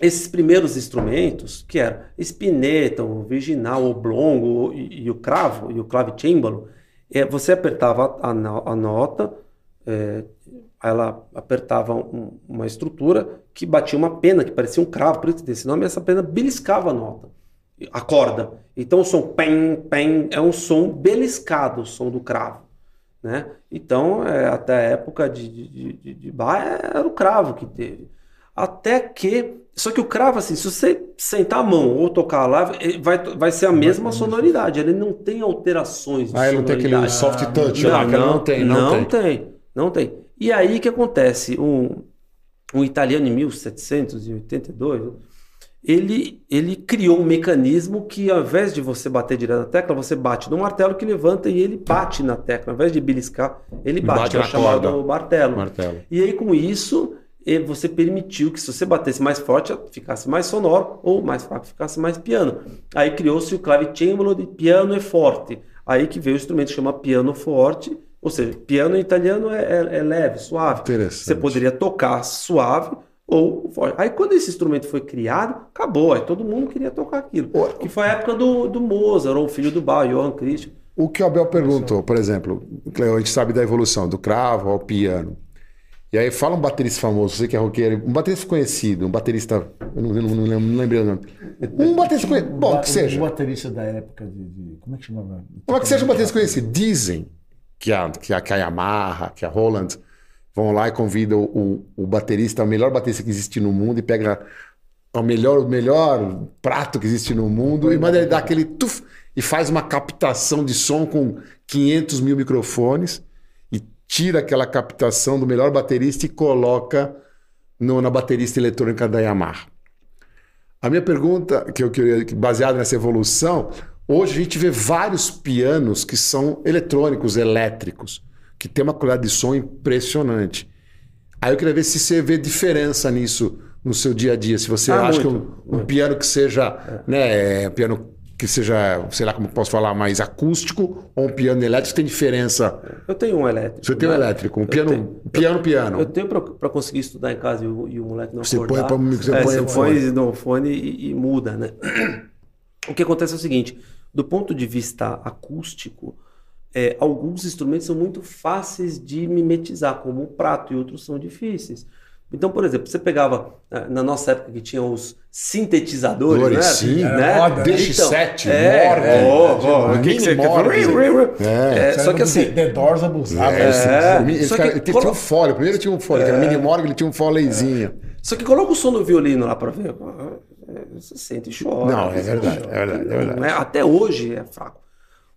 C: esses primeiros instrumentos, que eram espineta, o virginal, o oblongo e, e o cravo, e o clavicêmbalo, é, você apertava a, no- a nota, é, ela apertava um- uma estrutura que batia uma pena, que parecia um cravo, por isso que tem esse nome, e essa pena beliscava a nota, a corda. Então o som pem, pem, é um som beliscado, o som do cravo. Né? Então, é, até a época de, de, de, de Bach, era o cravo que teve. Até que. Só que o cravo, assim, se você sentar a mão ou tocar lá, vai, vai ser a mesma sonoridade. Ele não tem alterações de
A: Ah, ele não tem aquele
C: sonoridade.
A: soft touch lá, que ele não tem, não,
C: não
A: tem.
C: tem. Não tem. E aí que acontece? Um, um italiano em 1782, ele, ele criou um mecanismo que ao invés de você bater direto na tecla, você bate no martelo que levanta e ele bate na tecla. Ao invés de beliscar, ele bate,
A: Bate
C: que é chamado
A: corda.
C: martelo.
A: Martelo.
C: E aí, com isso, você permitiu que se você batesse mais forte, ficasse mais sonoro, ou mais fraco, ficasse mais piano. Aí criou-se o clavicembalo de piano e forte. Aí que veio o instrumento que chama piano forte, ou seja, piano em italiano é, é- é leve, suave.
A: Interessante.
C: Você poderia tocar suave ou forte. Aí quando esse instrumento foi criado, acabou. Aí todo mundo queria tocar aquilo. Que foi a época do, do Mozart, ou o filho do Bach, Johann Christian.
A: O que o Abel perguntou, por exemplo, Cleo, a gente sabe da evolução do cravo ao piano. E aí fala um baterista famoso, você que é roqueiro, um baterista conhecido, um baterista, eu não, não, não, lembro- não lembrei o nome. Um baterista conhecido, bom, que seja.
B: O baterista da época de. de- como é que chamava?
A: Como é que seja um baterista conhecido? Dizem que a, que a, que a Yamaha, que a Roland vão lá e convidam o, o baterista, o melhor baterista que existe no mundo, e pega o melhor, o melhor prato que existe no mundo e manda ele dar aquele tuf e faz uma captação de som com 500 mil microfones e tira aquela captação do melhor baterista e coloca no- na baterista eletrônica da Yamaha. A minha pergunta, que eu queria, baseada nessa evolução, hoje a gente vê vários pianos que são eletrônicos, elétricos, que tem uma qualidade de som impressionante. Aí eu queria ver se você vê diferença nisso no seu dia a dia. Se você
C: Ah,
A: acha
C: muito,
A: que um, um piano que seja, né, um piano que seja, sei lá como eu posso falar, mais acústico ou um piano elétrico tem diferença.
C: Eu tenho um elétrico.
A: Você tem um
C: né?
A: elétrico, um
C: Eu
A: piano,
C: tenho.
A: piano, piano.
C: Eu tenho para conseguir estudar em casa e o, e o moleque não
A: Você põe
C: acordar.
A: pra- você
C: é,
A: põe
C: você põe no fone e, e muda, né? O que acontece é o seguinte, do ponto de vista acústico, é, alguns instrumentos são muito fáceis de mimetizar, como o prato, e outros são difíceis. Então, por exemplo, você pegava, eh, na nossa época que tinha os sintetizadores,
A: Dores,
C: né?
A: sim.
C: né?
B: Moda, né?
A: DX7,
C: é,
A: Morgan.
C: é, ó, ó, o que que você quer
A: Mini Morgan. É.
C: É, só que assim,
B: The Doors abusava.
A: É.
C: É,
A: ele-
C: só que
A: ele tinha
C: colo-
A: um fole. Primeiro tinha um fole, que era o Mini Morgan, ele tinha um folezinho.
C: Só que coloca o som do violino lá pra ver. Você sente e chora.
A: Não, é verdade, é verdade, é verdade.
C: Não é? Até hoje é fraco.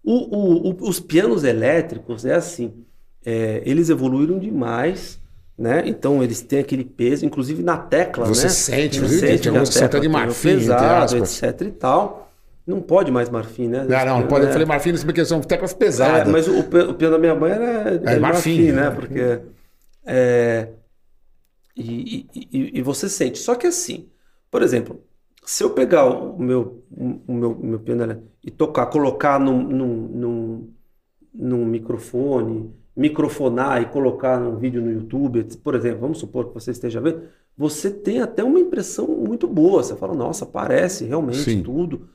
C: O- o- o- os pianos elétricos é assim. é, eles evoluíram demais, né? Então eles têm aquele peso, inclusive na tecla,
A: Você
C: né?
A: sente,
C: Você
A: viu? Tem alguns que são de marfim,
C: pesado, etc e tal. Não pode mais marfim, né?
A: Não, não, pode. Eu
C: É.
A: falei marfim, não porque são teclas
C: É,
A: pesadas.
C: mas o, o piano da minha mãe era de
A: É marfim,
C: marfim, né?
A: né?
C: Porque. é, e, e- e- e você sente. Só que assim, por exemplo, se eu pegar o meu, o meu, o meu piano e tocar, colocar num, num, num, num microfone, microfonar e colocar num vídeo no YouTube, por exemplo, vamos supor que você esteja vendo, você tem até uma impressão muito boa. Você fala, nossa, parece realmente
A: Sim.
C: tudo.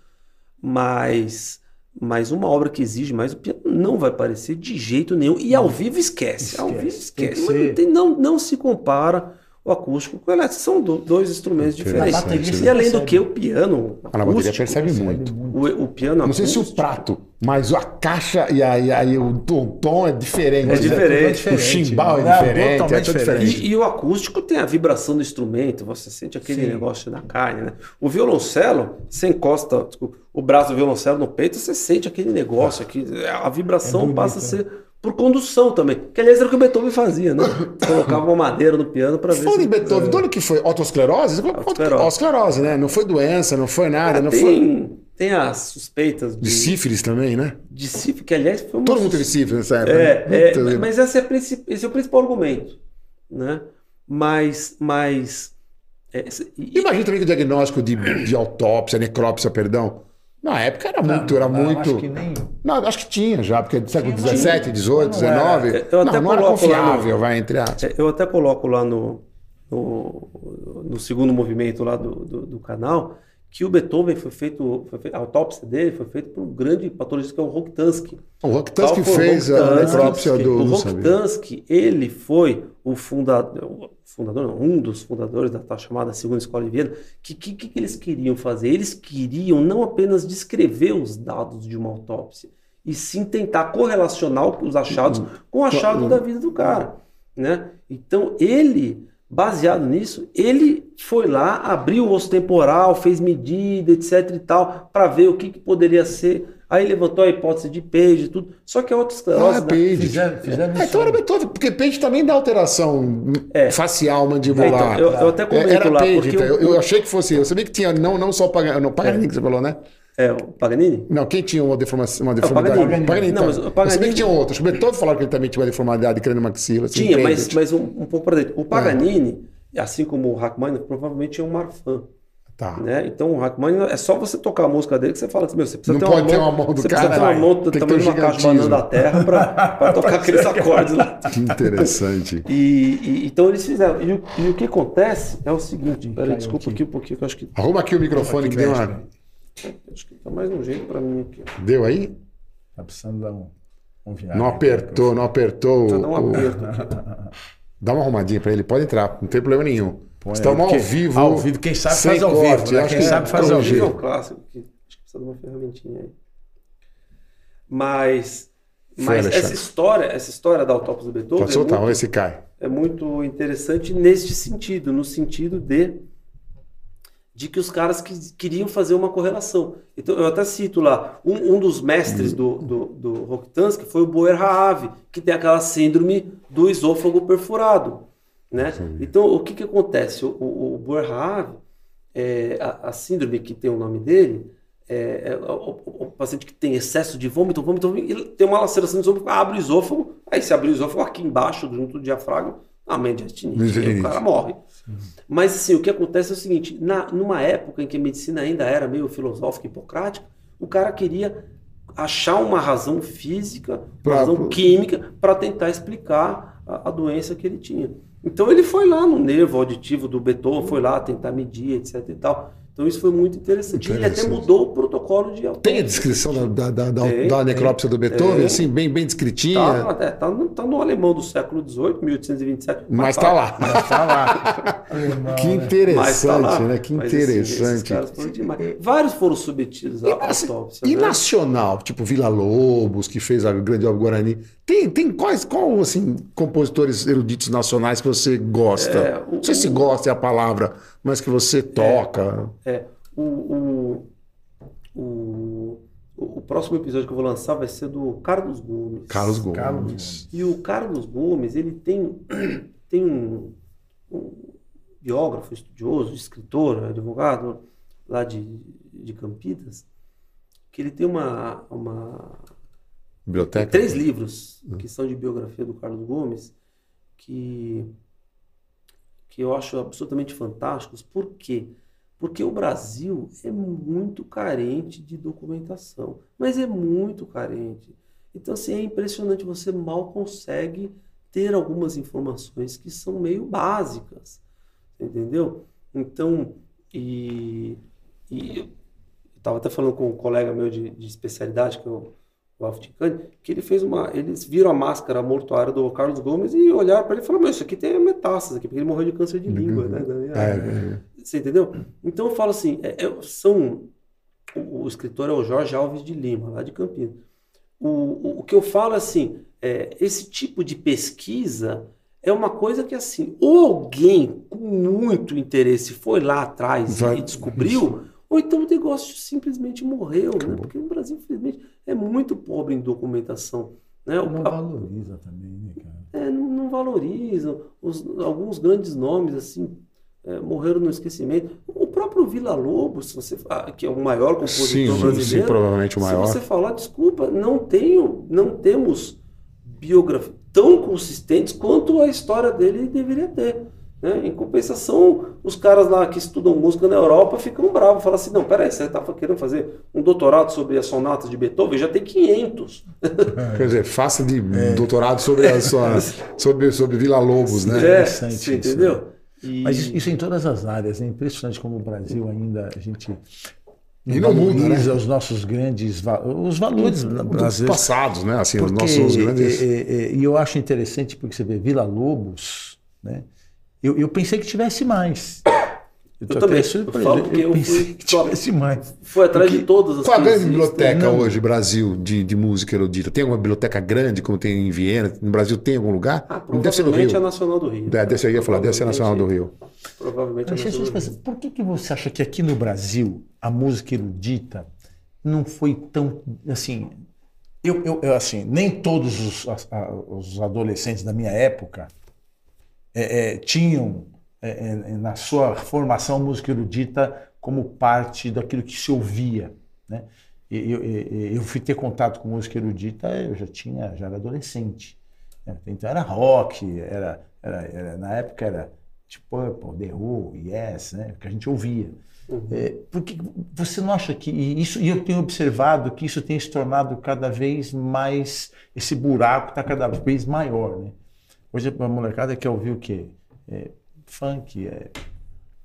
C: Mas, mas uma obra que exige mais o piano não vai parecer de jeito nenhum. E ao vivo esquece. Ao vivo
B: Esquece.
C: Esquece. Mas não, tem- não, não se compara o acústico com o elétrico. São do, dois instrumentos diferentes. E além do que, o piano.
A: Ah, na bateria
C: acústico,
A: percebe muito.
C: O, o piano
A: Não sei se o
C: acústico-
A: prato, mas a caixa e aí, aí o tom, tom é diferente.
C: É diferente.
B: É diferente.
A: O chimbal é diferente, é
B: totalmente
A: tudo diferente.
C: E, e o acústico tem a vibração do instrumento, você sente aquele
B: Sim.
C: negócio na carne, né? O violoncelo, você encosta o braço do violoncelo no peito, você sente aquele negócio aqui. A vibração
B: É bonito,
C: passa a ser por condução também. Que aliás era o que o Beethoven fazia, né? Colocava uma madeira no piano para ver
A: em
C: se.
A: Beethoven, do ano que foi? Otosclerose?
C: Otosclerose.
A: Otosclerose, né? Não foi doença, não foi nada, não foi...
C: tem, tem as suspeitas de,
A: De sífilis também, né?
C: de sífilis, que aliás foi uma
A: Todo mundo teve sífilis nessa época.
C: É,
A: né?
C: é, mas esse é, princip- esse é o principal argumento, né? Mas, mas é,
A: Imagina também que o diagnóstico de, de autópsia, necrópsia, perdão, na época era muito, era
B: Não,
A: muito...
B: Acho que nem.
A: Não, acho que tinha já, porque é do século XVII, XVIII,
B: Não.
A: XIX.
C: Eu até
A: não, não era
C: coloco lá no-
A: confiável, vai, entre aspas.
C: É, Eu até coloco lá no, no, no segundo movimento lá do, do, do canal que o Beethoven foi feito, foi feito- a autópsia dele foi feita por um grande patologista que é o Rokitansky.
A: O Rokitansky fez a necrópsia do...
C: O. Rokitansky, ele foi o fundador, fundador não, um dos fundadores da tal chamada Segunda Escola de Viena. Que que, que que eles queriam fazer? Eles queriam não apenas descrever os dados de uma autópsia, e sim tentar correlacionar os achados com o achado da vida do cara, né? Então ele, baseado nisso, ele foi lá, abriu o osso temporal, fez medida, etc e tal, para ver o que, que poderia ser. Aí levantou a hipótese de Page e tudo. Só que a autoesclerose,
A: Ah,
C: né?
A: Page.
B: Fizeram, fizeram isso.
A: então era Beethoven, porque Page também dá alteração
C: É.
A: facial,
C: É,
A: mandibular.
C: então, eu, eu até
A: É,
C: comento
A: Era
C: lá,
A: Page,
C: porque
A: então.
C: o,
A: eu, eu achei que fosse. Eu sabia que tinha não, não só o Paganini, não, Paganini que você falou, né?
C: É, o Paganini?
A: Não, quem tinha uma, deformação, uma deformidade?
C: Paganini.
A: Paganini,
C: Não,
A: então.
C: mas o
A: Eu sabia
C: Paganini-
A: que tinha outro. Acho que o Beethoven falaram que ele também tinha uma deformidade crânio-maxila. assim,
C: Tinha, mas, mas um, um pouco para dentro. O Paganini, assim como o Rachmaninoff, provavelmente é um Marfan.
A: Tá.
C: Né? Então o Rachmaninoff, é só você tocar a música dele que você fala assim, meu, você precisa
A: Não
C: ter
A: pode ter
C: uma
A: uma mão do
C: você
A: cara,
C: precisa ter uma mão
A: Tem
C: do tamanho de
A: ter
C: uma
A: um
C: caixa de banana da terra para tocar aqueles acordes lá.
A: Que interessante.
C: E, e- então eles fizeram. E o, e o que acontece é o seguinte, peraí, desculpa
B: aqui.
C: aqui um pouquinho, que eu acho que,
A: Arruma aqui o microfone que deu uma.
B: Né?
C: acho que tá mais um jeito para mim aqui. ó.
A: Deu aí?
B: Tá precisando dar um, um viagem.
A: Não apertou, não apertou.
C: Precisa dar um
A: o-
C: aperto aqui.
A: Dá uma arrumadinha pra ele, pode entrar, não tem problema nenhum.
B: Põe aí,
A: Estamos ao
B: porque
A: vivo.
B: ao vivo, quem sabe faz ao
A: corte.
B: vivo, né?
A: Acho
B: Quem
A: que
B: sabe faz
A: é
B: ao vivo.
C: É um clássico que acho que precisa de uma ferramentinha aí. Mas,
A: Foi,
C: mas
A: Alexandre.
C: essa história, essa história da autópsia do Beethoven
A: Pode
C: é
A: soltar,
C: muito-
A: vamos ver se cai.
C: é muito interessante neste sentido, no sentido de de que os caras que, queriam fazer uma correlação. Então, eu até cito lá, um, um dos mestres do, do, do Rokitansky foi o Boer Haav, que tem aquela síndrome do esôfago perfurado. Né? Então, o que, que acontece? O, o, o Boer Haav, é, a, a síndrome que tem o nome dele, é, é o, o- paciente que tem excesso de vômito, vômito, vômito, ele tem uma laceração do esôfago, abre o esôfago, aí se abrir o esôfago aqui embaixo, junto do diafragma, a mendiastinite, aí o cara morre. Mas assim, o que acontece é o seguinte, na, numa época em que a medicina ainda era meio filosófica e hipocrática, o cara queria achar uma razão física,
A: Pra-
C: razão química, para tentar explicar a, a doença que ele tinha. Então ele foi lá no nervo auditivo do Beethoven, foi lá tentar medir, etc e tal. Então isso foi muito interessante. E Ele até mudou o protocolo de
A: Tem a
C: autópsia.
A: descrição da, da, da,
C: Tem,
A: da necrópsia do Beethoven,
C: tem.
A: assim, bem, bem descritinha.
C: Tá, tá, no, tá no alemão do século XVIII, 1827.
A: mas tá lá.
B: Mas tá lá.
A: Que
C: tá
A: interessante,
C: lá.
A: né? Que
C: Mas, assim,
A: interessante.
C: foram. Vários foram submetidos à
A: Assim,
C: autópsia.
A: E
C: né?
A: nacional, tipo Vila Lobos, que fez a grande obra Guarani. Tem, tem quais, qual, assim, compositores eruditos nacionais que você gosta?
C: É, o-
A: Não sei se gosta é a palavra, mas que você toca.
C: É, o, o, o, o próximo episódio que eu vou lançar vai ser do Carlos Gomes.
A: Carlos Gomes.
B: Carlos
C: E o Carlos Gomes, ele tem, tem um, um biógrafo, estudioso, escritor, advogado lá de, de Campinas, que ele tem uma, uma
A: Biblioteca?
C: três livros que são de biografia do Carlos Gomes que que eu acho absolutamente fantásticos. Por quê? Porque o Brasil é muito carente de documentação, mas é muito carente. Então, assim, é impressionante, você mal consegue ter algumas informações que são meio básicas, entendeu? Então, e, e eu estava até falando com um colega meu de, de especialidade, que é que ele fez uma. Eles viram a máscara mortuária do Carlos Gomes e olharam para ele e falaram: Mas isso aqui tem metástase aqui, porque ele morreu de câncer de língua, né?
A: É, é.
C: Você entendeu? Então eu falo assim: é, é, são. O, o, escritor é o Jorge Alves de Lima, lá de Campinas. O, o, o que eu falo é assim: é, esse tipo de pesquisa é uma coisa que assim, ou alguém com muito interesse foi lá atrás Vai, e descobriu. Ou então o negócio simplesmente morreu, né? Porque o Brasil, infelizmente, é muito pobre em documentação. Né?
B: Não a, valoriza também, né,
C: cara? É, não, não valoriza. Os, alguns grandes nomes, assim, é, morreram no esquecimento. O próprio Vila Lobos, você, que é o maior compositor sim, brasileiro. Sim,
A: provavelmente o maior.
C: Se você falar, desculpa, não tenho, não temos biografia tão consistentes quanto a história dele deveria ter. Né? Em compensação, os caras lá que estudam música na Europa ficam bravos, falam assim, não, peraí, você está querendo fazer um doutorado sobre as sonatas de Beethoven? Já tem 500.
A: Quer dizer, faça de é. doutorado sobre, a sua, sobre, sobre Vila Lobos, né?
C: É, você entendeu? Né?
B: E... Mas isso, isso, em todas as áreas, é impressionante como o Brasil ainda, a gente
A: e não muda, né?
B: os nossos grandes os valores
A: dos passados, né? Assim, porque, os nossos grandes.
B: E, e, e, eu acho interessante porque você vê Vila Lobos, né? Eu, eu pensei que tivesse mais.
C: Eu, eu também. Eu falo porque eu, eu fui, que tivesse mais. Foi atrás porque, de todas as
A: Qual a grande biblioteca não. hoje, Brasil, de, de música erudita? Tem alguma biblioteca grande, como tem em Viena? No Brasil tem algum lugar?
C: Ah, deve ser no Rio. a Nacional do Rio.
A: É, deve ser, eu ia falar, deve ser a Nacional do Rio.
C: Provavelmente a
B: Nacional do Rio. Por que, que você acha que aqui no Brasil a música erudita não foi tão assim. Eu, eu, eu assim, nem todos os, os, adolescentes da minha época é, é, tinham é, é, na sua formação música erudita como parte daquilo que se ouvia. Né? Eu, eu, eu fui ter contato com música erudita, eu já tinha, já era adolescente. Né? Então era rock, era, era, era, na época era tipo Purple, The Who, Yes, né? que a gente ouvia. Uhum. É, porque você não acha que isso, e eu tenho observado que isso tem se tornado cada vez mais, esse buraco está cada vez maior. Né? Hoje a molecada quer ouvir o quê? É, funk, é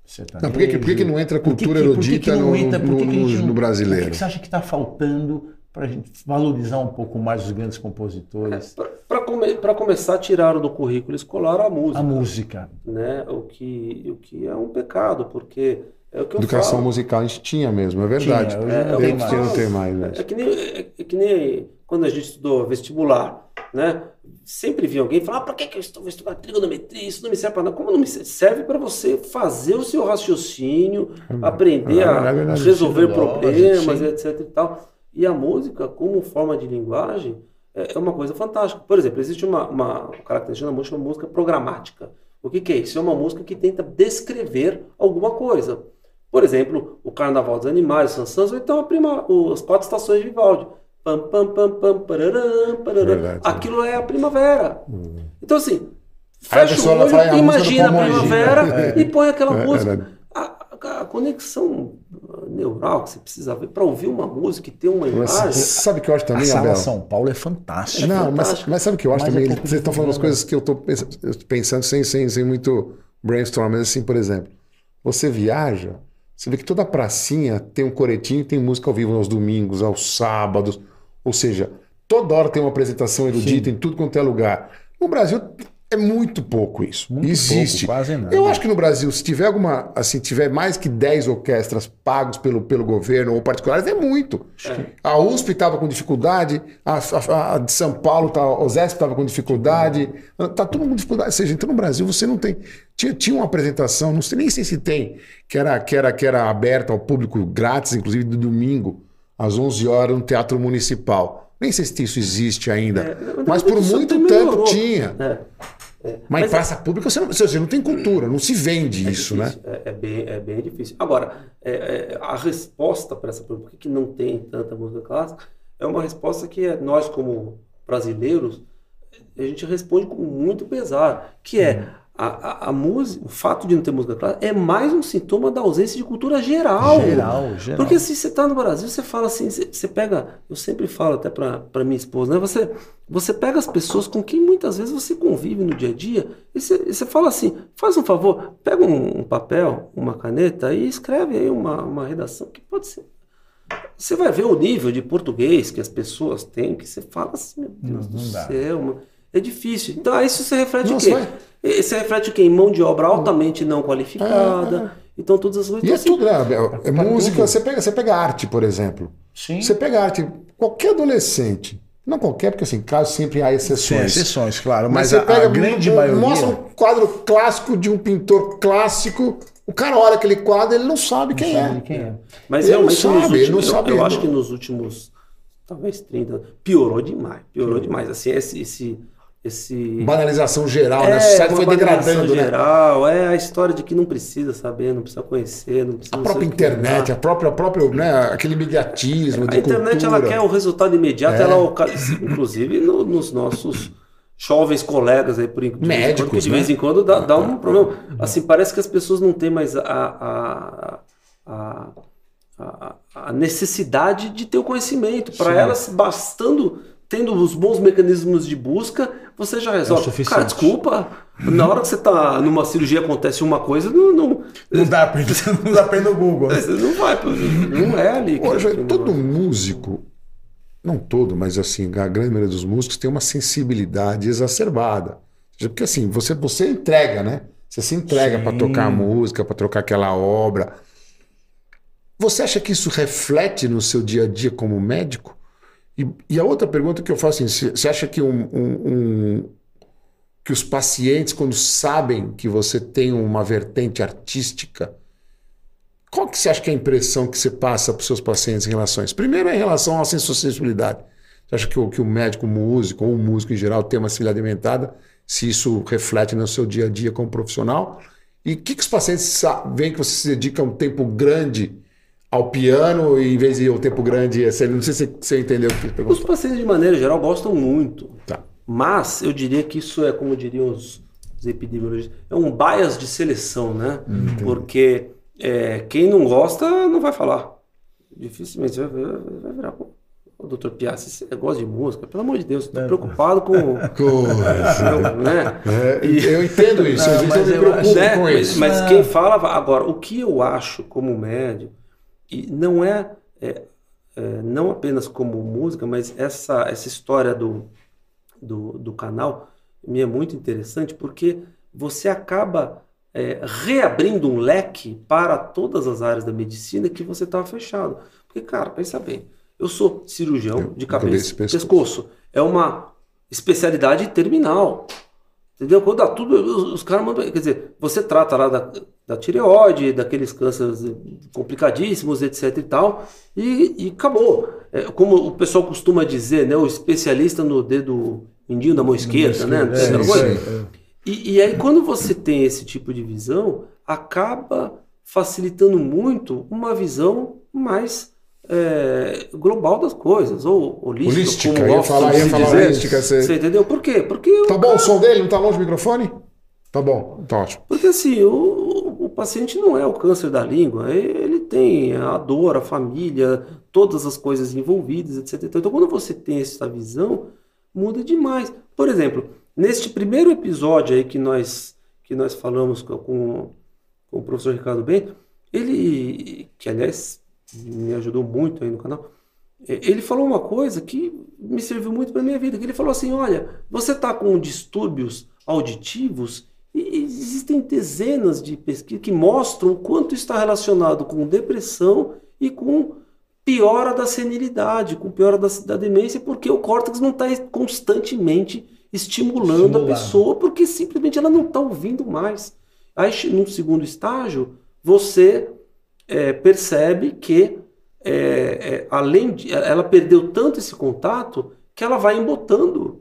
A: sertanejo. Não, por que, por que, que não entra cultura erudita no, no, no, brasileiro? Por
B: que, você acha que está faltando para a gente valorizar um pouco mais os grandes compositores?
C: É, para come, começar, tiraram do currículo escolar a música.
B: A música.
C: Né? O, que, o que é um pecado, porque é
A: Educação
C: falo.
A: musical a gente tinha mesmo, é verdade.
C: Tinha, é,
A: tem, que não tem mais. Né?
C: É, que nem, é, é, que nem quando a gente estudou vestibular, né? Sempre vi alguém falar, ah, para que, que eu estou estudar trigonometria? Isso não me serve para nada. Como não me serve? Serve para você fazer o seu raciocínio, hum. aprender a, a resolver problemas, etc. E, tal. e a música, como forma de linguagem, é, é uma coisa fantástica. Por exemplo, existe uma, uma característica da música, uma música programática. O que, que é isso? É uma música que tenta descrever alguma coisa. Por exemplo, o Carnaval dos Animais, o Sansans, ou então a prima, as quatro estações de Vivaldi. Pam, pam, pam, pam, pararam, pararam. Verdade, Aquilo é a primavera. Hum. Então, assim, fecha o olho, imagina a primavera é. e põe aquela é, música. A, a, conexão neural que você precisa ver para ouvir uma música e ter uma imagem.
A: sabe o que eu acho também, a
B: sala
A: Abel?
B: São Paulo é fantástica.
A: Não, é mas, mas, sabe o que eu acho mas também? É Vocês estão falando as coisas que eu estou pensando sem, sem, sem muito brainstorm, mas assim, por exemplo, você viaja, você vê que toda pracinha tem um coretinho e tem música ao vivo aos domingos, aos sábados. Ou seja, toda hora tem uma apresentação erudita Sim. em tudo quanto é lugar. No Brasil é muito pouco isso. Muito Existe.
B: Pouco, quase nada.
A: Eu acho que no Brasil, se tiver alguma, assim, tiver mais que 10 orquestras pagos pelo, pelo governo ou particulares, é muito. É. A USP estava com dificuldade, a, a, a, de São Paulo, tá, a OSESP estava com dificuldade, está todo mundo com dificuldade. Ou seja, então no Brasil você não tem. Tinha, tinha uma apresentação, não sei nem sei se tem, que era, que, era, que era aberta ao público grátis, inclusive do domingo, às 11 horas, no Teatro Municipal. Nem sei se isso existe ainda. É, mas por muito tempo tinha. É. É, mas, em praça é, pública você não, você não tem cultura, não se vende é isso,
C: difícil, né? É, bem, é bem difícil. Agora, é, a resposta para essa pergunta, por que não tem tanta música clássica, é uma resposta que nós, como brasileiros, a gente responde com muito pesar, que é uhum a, a, a, música, o fato de não ter música clássica é mais um sintoma da ausência de cultura geral.
B: Geral, geral.
C: Porque se você está no Brasil, você fala assim, você, você pega, eu sempre falo até para minha esposa, né? Você, você pega as pessoas com quem muitas vezes você convive no dia a dia e você, você fala assim, faz um favor, pega um, um papel, uma caneta e escreve aí uma, uma redação que pode ser Você vai ver o nível de português que as pessoas têm, que você fala assim, meu Deus
B: Não-
C: do
B: não dá.
C: céu, mano. É difícil. Então, aí isso se reflete
A: Nossa,
C: o quê?
A: vai.
C: Isso reflete o quê? Em mão de obra altamente não qualificada. Então, todas as coisas.
A: E é
C: assim,
A: tudo, né, Abel? É
B: pra
A: música,
B: tudo.
A: você pega, você pega arte, por exemplo.
B: Sim.
A: Você pega arte, qualquer adolescente, não qualquer, porque assim, caso sempre há
B: Sim,
A: exceções.
B: exceções, claro. Mas,
A: Mas, você
B: a,
A: pega
B: a grande
A: um-
B: maioria.
A: Mostra um quadro clássico de um pintor clássico. O cara olha aquele quadro, ele não sabe quem
B: sabe
A: é.
B: quem é.
C: Mas
A: Ele não
C: realmente nos
A: sabe, ele não
C: últimos, eu-
A: sabe,
C: eu,
A: ele
C: acho
A: não-
C: que nos últimos talvez 30, piorou demais, piorou demais. Assim, esse esse esse
A: Banalização geral,
C: é,
A: né? A sociedade foi degradando, né?
C: geral, é a história de que não precisa saber, não precisa conhecer, não precisa
A: A própria internet,
C: lá.
A: a própria, próprio, né, aquele imediatismo de
C: A internet
A: cultura.
C: ela quer o resultado imediato,
A: É.
C: ela inclusive no- nos nossos jovens colegas aí por de em quando,
A: Médicos,
C: que de vez
A: né?
C: em quando dá, dá um problema. Assim, parece que as pessoas não têm mais a, a, a, a, a necessidade de ter o conhecimento. Para elas, bastando, tendo os bons mecanismos de busca, você já resolve.
B: suficiente.
C: Cara, desculpa, na hora que você está numa cirurgia acontece uma coisa, não, não,
B: Não dá pra, não dá pra ir no Google.
C: você não vai, não é ali. que-
A: Hoje,
C: que
A: todo
C: negócio.
A: músico, não todo, mas assim, a grande maioria dos músicos tem uma sensibilidade exacerbada. Porque assim, você, você entrega, né? Você se entrega para tocar a música, para trocar aquela obra. Você acha que isso reflete no seu dia a dia como médico? E, e a outra pergunta que eu faço assim, você acha que um- um- um, que os pacientes, quando sabem que você tem uma vertente artística, qual que você acha que é a impressão que você passa para os seus pacientes em relação a isso? Primeiro é em relação à sensibilidade. Você acha que o, que o médico, músico ou o músico em geral tem uma sensibilidade aumentada? Se isso reflete no seu dia a dia como profissional? E o que, que os pacientes veem que você se dedica um tempo grande ao piano e em vez de ir um tempo grande... a- Não sei se você entendeu o que eu
C: Os
A: perguntou.
C: pacientes, de maneira geral, gostam muito.
A: Tá.
C: Mas eu diria que isso é, como diriam os, os epidemiologistas, é um bias de seleção, né? Porque é, quem não gosta não vai falar. Dificilmente você vai, vai- vai virar. "Pô, Ô, doutor Piazzi, você gosta de música? Pelo amor de Deus, estou preocupado com.
A: Coisa.
C: né?
A: É, eu entendo isso,
B: Não,
A: eu,
B: mas
A: me
B: eu
A: preocupo
B: acho-
C: né?
A: com
C: Mas,
A: isso.
C: mas
B: Não.
C: quem fala. Agora, o que eu acho como médico, e não é, é, é, não apenas como música, mas essa, essa história do, do, do canal me é muito interessante porque você acaba é, reabrindo um leque para todas as áreas da medicina que você estava fechado. Porque, cara, pensa bem, eu sou cirurgião de cabeça,
A: cabeça e pescoço.
C: pescoço. É uma especialidade terminal. Entendeu? Quando dá tudo, os, os caras mandam. Quer dizer, você trata lá da, da tireoide, daqueles cânceres complicadíssimos, etc e tal, e, e acabou. É, como o pessoal costuma dizer, né? O especialista no dedo mindinho da mão esquerda, né? Aquela
A: sim.
C: coisa? E, e aí, quando você tem esse tipo de visão, acaba facilitando muito uma visão mais é, global das coisas, ou holística,
A: Holística,
C: como
A: eu ia falar, ia falar
C: dizer.
A: holística, você-
C: Você entendeu? Por quê? Porque
A: Tá
C: o
A: bom o
C: cara-
A: som dele? Não tá longe do microfone? Tá bom, tá ótimo.
C: porque assim, o, o paciente não é o câncer da língua, ele tem a dor, a família, todas as coisas envolvidas, etc. Então, quando você tem essa visão, muda demais. Por exemplo, neste primeiro episódio aí que nós, que nós falamos com, com, com o professor Ricardo Bento, ele, que aliás me ajudou muito aí no canal, eh, ele falou uma coisa que me serviu muito para minha vida, que ele falou assim, olha, você está com distúrbios auditivos e existem dezenas de pesquisas que mostram o quanto está relacionado com depressão e com piora da senilidade, com piora da, da demência, porque o córtex não está constantemente estimulando a pessoa, porque simplesmente ela não está ouvindo mais. Aí, num segundo estágio, você é, percebe que, é, é, além de, ela perdeu tanto esse contato que ela vai embotando,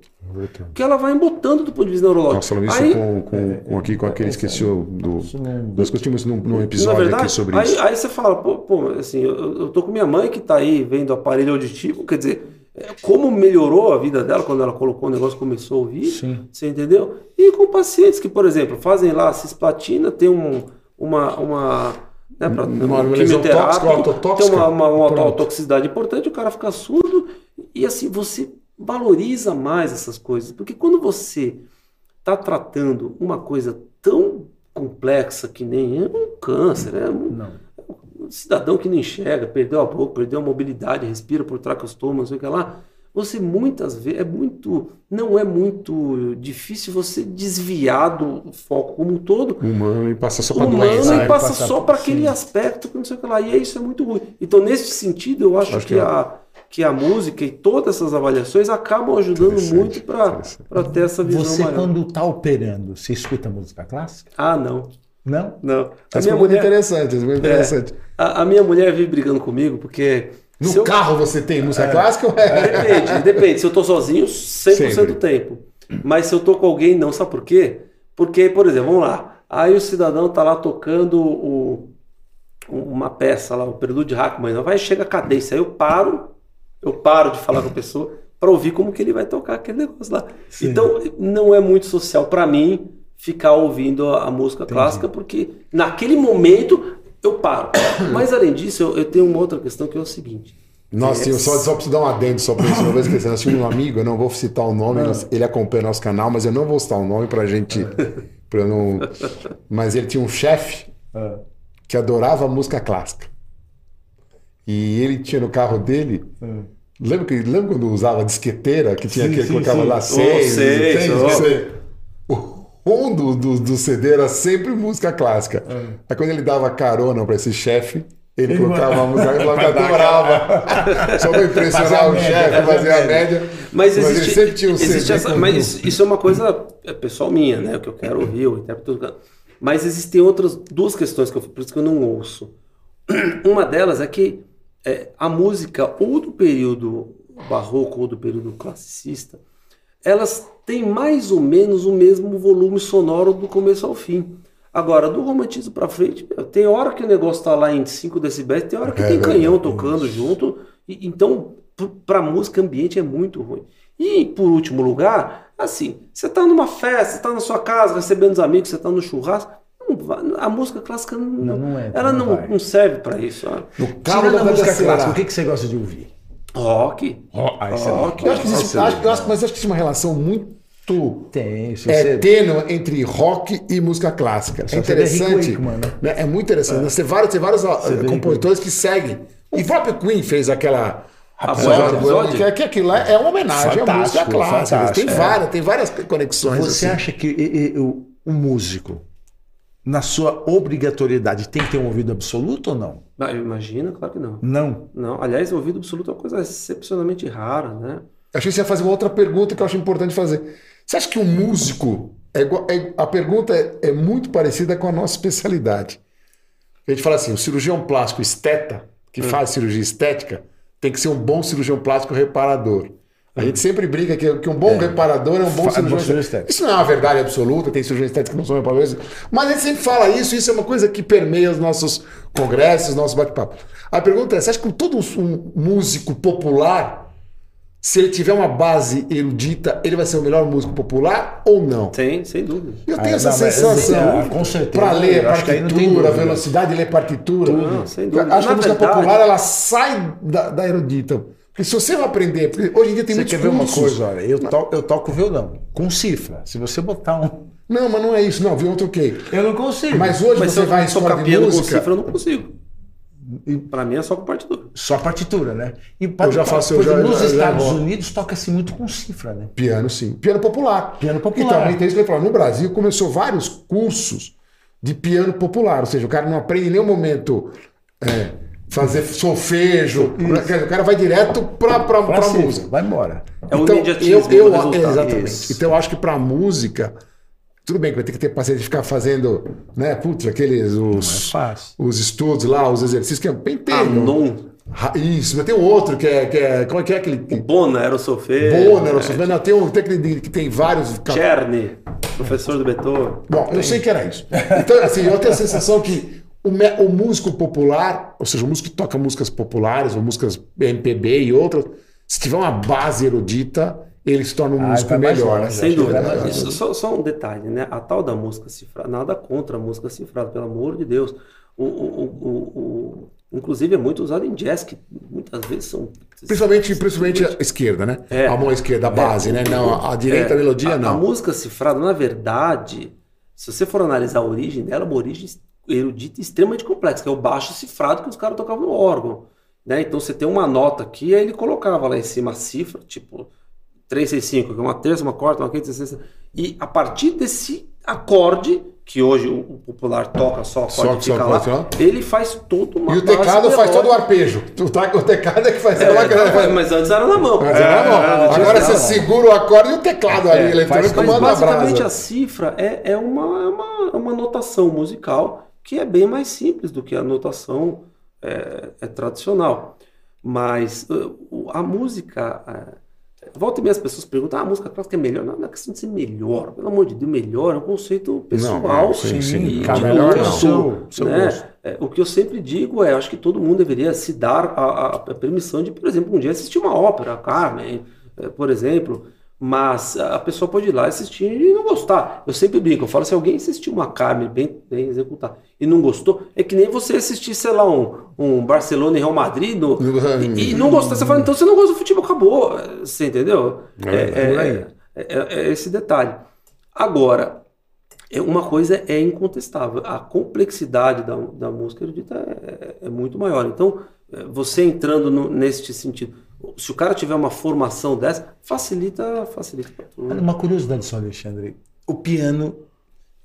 C: que ela vai embotando do ponto de vista neurológico.
A: Nós falamos isso
C: Aí-
A: com, com, com aqui, com aquele, esqueci o do. Nós discutimos num, num
C: Na
A: episódio
C: verdade,
A: aqui sobre
C: aí,
A: isso.
C: aí você fala, pô, pô, assim, eu, eu tô com minha mãe que tá aí vendo aparelho auditivo, quer dizer, é, como melhorou a vida dela quando ela colocou o negócio e começou a ouvir,
B: Sim.
C: você entendeu? E com pacientes que, por exemplo, fazem lá cisplatina, tem um, uma, uma, né, pra,
A: Uma
C: um
A: autotóxica.
C: tem uma, uma, uma autotoxicidade importante, o cara fica surdo e assim, você valoriza mais essas coisas, porque quando você está tratando uma coisa tão complexa que nem é um câncer, é um,
B: Não.
C: cidadão que não enxerga, perdeu a boca, perdeu a mobilidade, respira por traqueostoma, não sei o que lá. Você muitas vezes é muito, não é muito difícil você desviar do foco como um todo.
A: Humano e passa só para
C: Humano
A: doença.
C: e
A: né?
C: passa
B: Passar
C: só para aquele
B: sim.
C: aspecto que não sei o que lá. E aí isso é muito ruim. Então, nesse sentido, eu acho,
A: Acho
C: que,
A: que é.
C: a, que a música e todas essas avaliações acabam ajudando muito para ter essa visão
B: Você,
C: maior.
B: quando tá operando, você escuta música clássica?
C: Ah, não.
B: Não?
C: Não. A
A: Essa é
C: minha, mulher,
A: interessante, isso é muito interessante.
C: a, a minha mulher vive brigando comigo porque.
A: No
C: eu-
A: carro você tem música clássica ou é?
C: Depende, depende. Se eu tô sozinho, 100%
A: Sempre.
C: do tempo. Mas se eu tô com alguém, não. Sabe por quê? Porque, por exemplo, vamos lá. Aí o cidadão tá lá tocando o, uma peça lá, o Prelude de Rachmaninoff. Vai chega a cadência. Aí eu paro, eu paro de falar com a pessoa para ouvir como que ele vai tocar aquele negócio lá.
B: Sim.
C: Então, não é muito social para mim ficar ouvindo a, a música clássica, porque naquele momento eu paro. Mas além disso, eu, eu tenho uma outra questão que é o seguinte.
A: Nossa, eu só, só preciso dar um adendo só pra isso. Uma vez que nós tínhamos um amigo, eu não vou citar o nome, nós- ele acompanha nosso canal, mas eu não vou citar o nome pra gente. Pra eu não... Mas ele tinha um chefe que adorava música clássica. E ele tinha no carro dele. Lembra, que, lembra quando usava disqueteira, que tinha
B: Sim,
A: aquele que
B: sim,
A: colocava
B: sim.
A: lá
C: Oh,
A: seis,
C: sei,
A: seis,
C: sou.
A: você- O um do, do, do CD era sempre música clássica. Aí quando ele dava carona pra esse chefe, ele
B: Ele
A: colocava uma música e
B: dar
A: adorava. Só pra impressionar
B: a
A: o chefe,
B: fazer a
A: a
B: média.
C: Mas
A: ele
C: existe,
A: sempre tinha um
C: existe
A: CD
C: essa, mas isso, isso é uma coisa é, pessoal minha, né? O que eu quero ouvir, o intérprete. Mas existem outras duas questões que eu, por isso que eu não ouço. Uma delas é que é, a música ou do período barroco ou do período classicista, elas têm mais ou menos o mesmo volume sonoro do começo ao fim. Agora, do romantismo pra frente, tem hora que o negócio tá lá em 5 decibéis, tem hora que
A: É
C: tem canhão tocando junto. E- então, p- pra música ambiente é muito ruim. E, por último lugar, assim, você tá numa festa, você tá na sua casa, recebendo os amigos, você tá no churrasco, a música clássica não,
B: Não, não é,
C: ela
B: não
C: não, serve pra isso. ó.
A: No carro
B: Tirando
A: da
B: a música clássica, o que, que você gosta de ouvir?
C: Rock.
B: Ah, isso é
C: Rock.
A: Eu acho que existe, acho, eu acho, mas acho que existe uma relação muito
B: Tem,
A: é,
B: você...
A: tênue entre rock e música clássica. É
B: você
A: interessante.
B: Wakeman, né?
A: né? É muito interessante. Você Tem vários, tem vários
B: Rick
A: compositores que seguem. O próprio Queen fez aquela.
C: Rhapsody, Rhapsody.
A: que, que aquilo lá é uma homenagem à música clássica. Tem
B: é.
A: várias, tem várias conexões.
B: Você
A: assim.
B: acha que e- e, o, o músico, na sua obrigatoriedade, tem que ter um ouvido absoluto ou não?
C: Ah, Eu imagino, claro que não.
B: Não.
C: Não, aliás, o ouvido absoluto é uma coisa excepcionalmente rara, né?
A: Achei que você ia fazer uma outra pergunta que eu acho importante fazer. Você acha que um músico. É igual- é- a pergunta é, é muito parecida com a nossa especialidade. A gente fala assim: o cirurgião plástico esteta, que faz cirurgia estética, tem que ser um bom cirurgião plástico reparador. A gente sempre brinca que, que um bom reparador é um bom cirurgião estético.
B: estético.
A: Isso não é uma verdade absoluta, tem cirurgião estético que não são reparadores, mas a gente sempre fala isso, isso é uma coisa que permeia os nossos congressos, os nossos bate-papos. A pergunta é: você acha que todo um músico popular se ele tiver uma base erudita, ele vai ser o melhor músico popular ou não?
C: Tem, sem dúvida.
A: Eu tenho
B: Ah,
A: essa
B: não,
A: sensação.
B: é, com certeza.
A: Para ler
B: que
A: partitura, velocidade de ler partitura.
C: Não, sem dúvida.
A: Acho que
C: Na
A: a música
C: verdade-
A: popular ela sai da, da erudita. Porque se você vai aprender, hoje em dia tem
B: Você
A: muitos
B: quer ver uma coisa? Olha, eu, to, eu toco violão com cifra. Se você botar um.
A: Não, mas não é isso, não, viu? Eu troquei.
B: Eu não consigo.
A: Mas hoje
C: Mas
A: você vai em escola de
C: piano com
A: música.
C: cifra, eu não consigo. Pra mim é só com partitura.
B: Só partitura, né? E
A: Eu já faço, eu já-
B: nos
A: já- já
B: Estados
A: vou.
B: Unidos toca-se muito com cifra, né?
A: Piano, sim. Piano popular.
B: Piano popular.
A: E também tem isso que eu falar. No Brasil começou vários cursos de piano popular. Ou seja, o cara não aprende em nenhum momento é, fazer solfejo. Dizer, O cara vai direto para
B: Pra
A: a
B: cifra,
A: música.
B: Vai embora.
C: É o
A: então,
C: imediatismo
A: eu, eu,
C: resultado.
A: Exatamente.
B: Isso.
A: Então eu acho que para música, tudo bem que vai ter que ter paciência de ficar fazendo, né? Putz, aqueles
B: Não é
A: os,
B: fácil.
A: os estudos lá, os exercícios que é bem
C: Ah.
A: Ra- Isso, mas tem um outro que é, que é como é que é aquele
C: O Bona era o sofê.
A: Bonner, ou seja, não, tem um tem aquele que tem vários
C: Czerny, professor do Beethoven.
A: Bom, eu sei que era isso. Então, assim, eu tenho a sensação que o, o músico popular, ou seja, o músico que toca músicas populares, ou músicas MPB e outras, se tiver uma base erudita, ele se torna um
B: Ah,
A: músico melhor.
B: longe,
A: né?
C: Sem dúvida. Isso, só, só um detalhe, né? A tal da música cifrada, nada contra a música cifrada, pelo amor de Deus. O, o, o, o- o- inclusive é muito usado em jazz, que muitas vezes são.
A: Principalmente, principalmente a esquerda, né?
C: É.
A: A mão esquerda, a base, né? Não, a, direita, a melodia,
C: a,
A: não.
C: A música cifrada, na verdade, se você for analisar a origem dela, é uma origem erudita extremamente complexa, que é o baixo cifrado que os caras tocavam no órgão. Né? Então você tem uma nota aqui, aí ele colocava lá em cima a cifra, tipo 365, que é uma terça, uma quarta, uma quinta, sexta. E a partir desse acorde, que hoje o popular toca só, pode
A: Só- só
C: lá,
A: pode, ó.
C: ele faz todo uma
A: E o teclado faz todo o arpejo. Tu tá- O teclado é que faz
C: É,
A: toda a
C: mas antes era na mão.
A: Era bom.
C: não tinha
A: Agora você segura o acorde e o teclado ali, eletrônico, manda a
C: basicamente
A: brasa.
C: a cifra é, é uma, é uma, é uma notação musical que é bem mais simples do que a notação é, é tradicional. Mas o- a música. é, volta e meia as pessoas perguntam: ah, a música clássica é melhor? Não, não é questão de ser melhor. Pelo amor de Deus, melhor é um conceito pessoal.
A: Não, sim, sim.
C: e
A: melhor
B: um
A: não.
C: gosto,
B: seu- seu
C: né?
B: gosto.
C: É, o que eu sempre digo é, acho que todo mundo deveria se dar a, a- a permissão de, por exemplo, um dia assistir uma ópera, Carmen, eh, por exemplo, mas a pessoa pode ir lá assistir e não gostar. Eu sempre brinco, eu falo, se alguém assistiu uma Carmen bem, bem executada e não gostou, é que nem você assistir, sei lá, um, um Barcelona e Real Madrid no- e, e não gostar, você fala, então você não gosta do futebol, acabou. Você entendeu?
A: É,
C: é, é- é esse detalhe. Agora, é, uma coisa é incontestável, a complexidade da, da música erudita é, é muito maior. Então, é, você entrando no, neste sentido, se o cara tiver uma formação dessa, facilita, facilita para tudo.
B: Uma curiosidade só, Alexandre. O piano,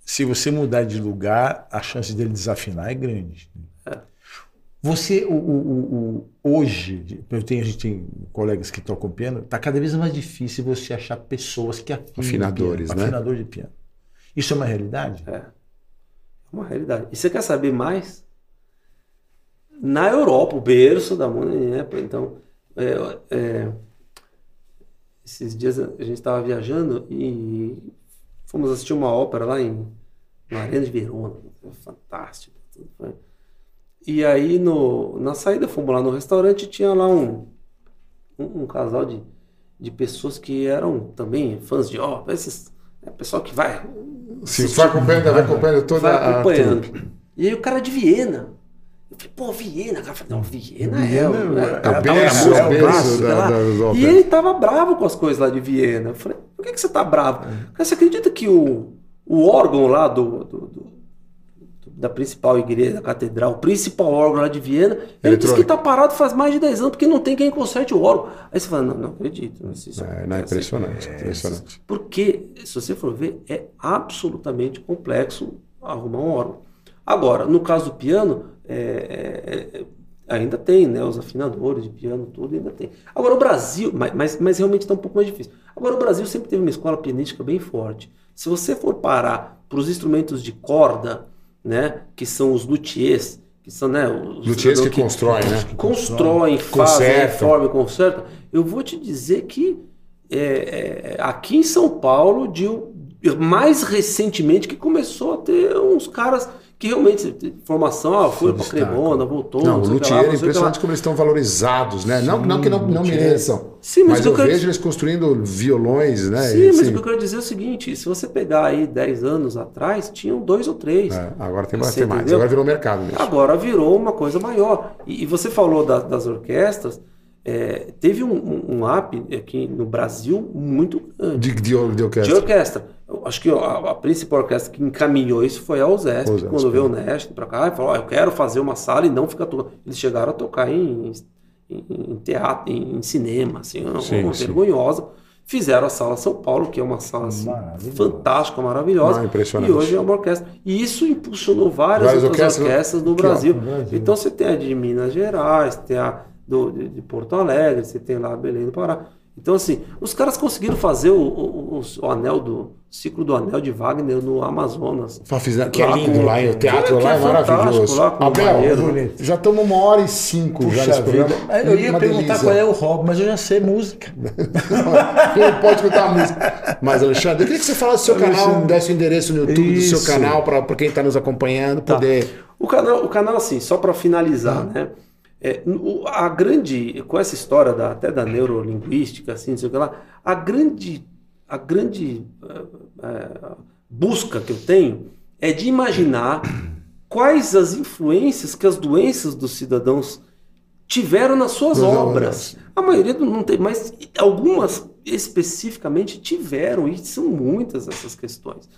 B: se você mudar de lugar, a chance dele desafinar é grande. Você, o, o- o- o- hoje, eu tenho, a gente tem colegas que tocam piano, está cada vez mais difícil você achar pessoas que afinam
A: Afinadores,
B: piano,
A: né?
B: Afinador de piano. Isso é uma realidade?
C: É uma realidade. E você quer saber mais? Na Europa, o berço da música, né? Então, é, é, esses dias a gente estava viajando e fomos assistir uma ópera lá em na Arena de Verona. Fantástico. E aí, no, na saída, fomos lá no restaurante e tinha lá um, um, um casal de, de pessoas que eram também fãs de ópera. Esses, é, pessoal que vai
A: Se vai acompanhando, vai acompanhando toda
C: vai
A: a
C: acompanhando.
A: trupe.
C: E aí o cara de Viena. Eu falei, pô, Viena, cara. Eu falei, não, Viena, é.
B: Viena
C: o-
B: é-
C: é,
B: é
C: a
A: o
C: da
A: berço, é o
C: clássica
A: da- óperas.
C: E ele tava bravo com as coisas lá de Viena. Eu falei, por que, que você tá bravo? Cara, você acredita que o, o órgão lá do, do- do- da principal igreja, da catedral, o principal órgão lá de Viena, ele disse que tá parado faz mais de 10 anos porque não tem quem conserte o órgão. Aí você fala, não, não acredito. Isso
A: É, não, é impressionante, impressionante.
C: Porque, se você for ver, é absolutamente complexo arrumar um órgão. Agora, no caso do piano, é, é, é, ainda tem, né? Os afinadores de piano, tudo ainda tem. Agora, o Brasil, mas, mas, realmente está um pouco mais difícil. Agora, o Brasil sempre teve uma escola pianística bem forte. Se você for parar para os instrumentos de corda, né? Que são os luthiers, que são, né? Os
A: Luthiers que
C: que
A: constroem, né?
C: constroem, fazem, reformam, consertam. Eu vou te dizer que é, é, aqui em São Paulo, de, mais recentemente, que começou a ter uns caras que realmente, formação, ah, foi para. Cremona, voltou,
A: Não,
C: não
A: o luthier é impressionante como eles estão valorizados, né? não, não que não, não mereçam.
C: Sim, mas
A: mas eu
C: eu quero
A: vejo eles construindo violões, né?
C: Sim,
A: E,
C: mas
A: assim,
C: o que eu quero dizer é o seguinte: se você pegar aí 10 anos atrás, tinham dois ou três.
A: é, agora tem
C: Você
A: bastante mais. Agora virou mercado mesmo.
C: Agora virou uma coisa maior. E, e você falou da- das orquestras, é, teve um, um, um app aqui no Brasil muito grande.
A: De, de, de
C: De
A: orquestra.
C: orquestra. Eu acho que a, a principal orquestra que encaminhou isso foi a USESP,
A: USESP,
C: quando veio o
A: né?
C: Nest para cá e falou: "Ó, eu quero fazer uma sala e não ficar tocando. Eles chegaram a tocar em, em, em teatro, em, em cinema, assim, uma
A: Sim,
C: coisa
A: sim.
C: vergonhosa. Fizeram a Sala São Paulo, que é uma sala assim,
B: Maravilhosa.
C: fantástica, maravilhosa.
A: Ah, impressionante.
C: E hoje é uma orquestra. E isso impulsionou várias,
A: Várias
C: outras
A: orquestras
C: orquestras, no
A: ó,
C: Brasil.
B: Brasil.
C: Então você tem a de Minas Gerais, tem a do, de, de Porto Alegre, você tem lá Belém do Pará. Então, assim, os caras conseguiram fazer o, o, o- anel do ciclo do anel de Wagner no Amazonas.
A: Fizeram- que é lindo
C: com-
A: lá, e o teatro
C: que
A: lá
C: é
A: é maravilhoso.
C: lá
A: Abel, já estamos uma hora e cinco já
B: Puxa
A: nesse
B: vida.
A: programa.
B: Eu ia
A: Uma
B: perguntar
A: delícia.
B: qual é o hobby, mas eu já sei música.
A: Não pode escutar a música. Mas, Alexandre, eu queria que você falasse do seu canal, desse o endereço no YouTube do seu
B: Isso.
A: canal, para quem está nos acompanhando poder.
C: O canal, o canal assim, só para finalizar, né? É, a grande, com essa história da, até da neurolinguística, assim, sei o que lá, a grande, a grande eh, eh, busca que eu tenho é de imaginar quais as influências que as doenças dos cidadãos tiveram nas suas obras. A maioria não tem, mas algumas especificamente tiveram, e são muitas essas questões.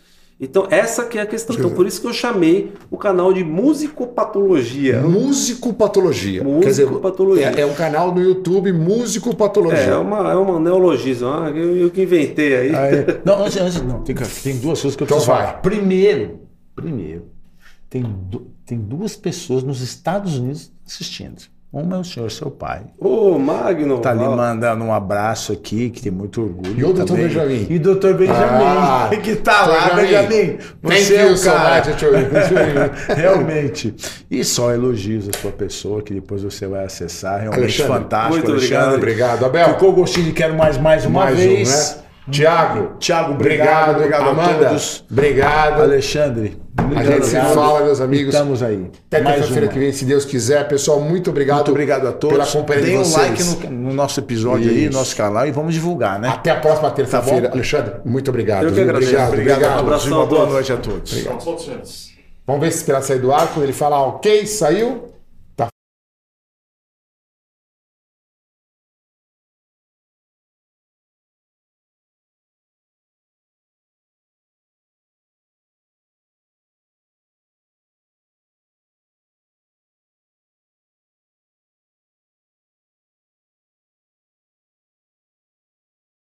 C: Então, essa que é a questão. Então, por isso que eu chamei o canal de Musicopatologia.
A: Musicopatologia. Quer dizer,
C: Musicopatologia.
A: é, é um canal no YouTube Musicopatologia.
C: É, é uma, é uma neologismo. ah, Eu, eu que inventei aí.
B: Aí- não, antes, antes não, tem, tem duas coisas que eu
A: Então
B: preciso
A: vai.
B: falar. Primeiro, primeiro, tem, du- tem duas pessoas nos Estados Unidos assistindo. Uma é o senhor, seu pai.
C: Ô, Magno.
B: Tá ali
C: ó,
B: mandando um abraço aqui, que tem muito orgulho.
A: E o doutor
B: também.
A: Benjamin?
B: E o doutor Benjamin,
A: Ah,
B: que tá lá,
A: Benjamin.
B: Você é o cara.
A: tio.
B: Realmente. E só elogios à sua pessoa, que depois você vai acessar. Realmente
A: Alexandre,
B: fantástico,
C: muito
B: Alexandre.
A: Obrigado, Abel.
B: Ficou gostinho de quero mais mais uma
A: Mais
B: vez.
A: um, né? Tiago,
B: Tiago, obrigado.
A: obrigado.
B: Obrigado,
A: Amanda,
B: a todos.
A: obrado.
B: Alexandre,
A: A gente se fala, meus amigos.
B: Estamos aí.
A: Até
B: uma.
A: que vem, se Deus quiser. Pessoal, muito obrigado.
B: Muito obrigado a todos.
A: Pela companhia
B: Deem
A: de
B: um
A: vocês.
B: like no, no nosso episódio aí,
A: Isso.
B: no nosso canal e vamos divulgar, né?
A: Até a próxima terça-feira.
B: Tá?
A: Alexandre, muito obrigado.
C: Eu que agradeço.
A: Obrigado,
B: Obrigado,
A: obrigado.
B: a todos.
C: Abração
B: Uma boa noite a todos.
A: Vamos ver se esperar sair do ar. Quando ele falar ok, saiu.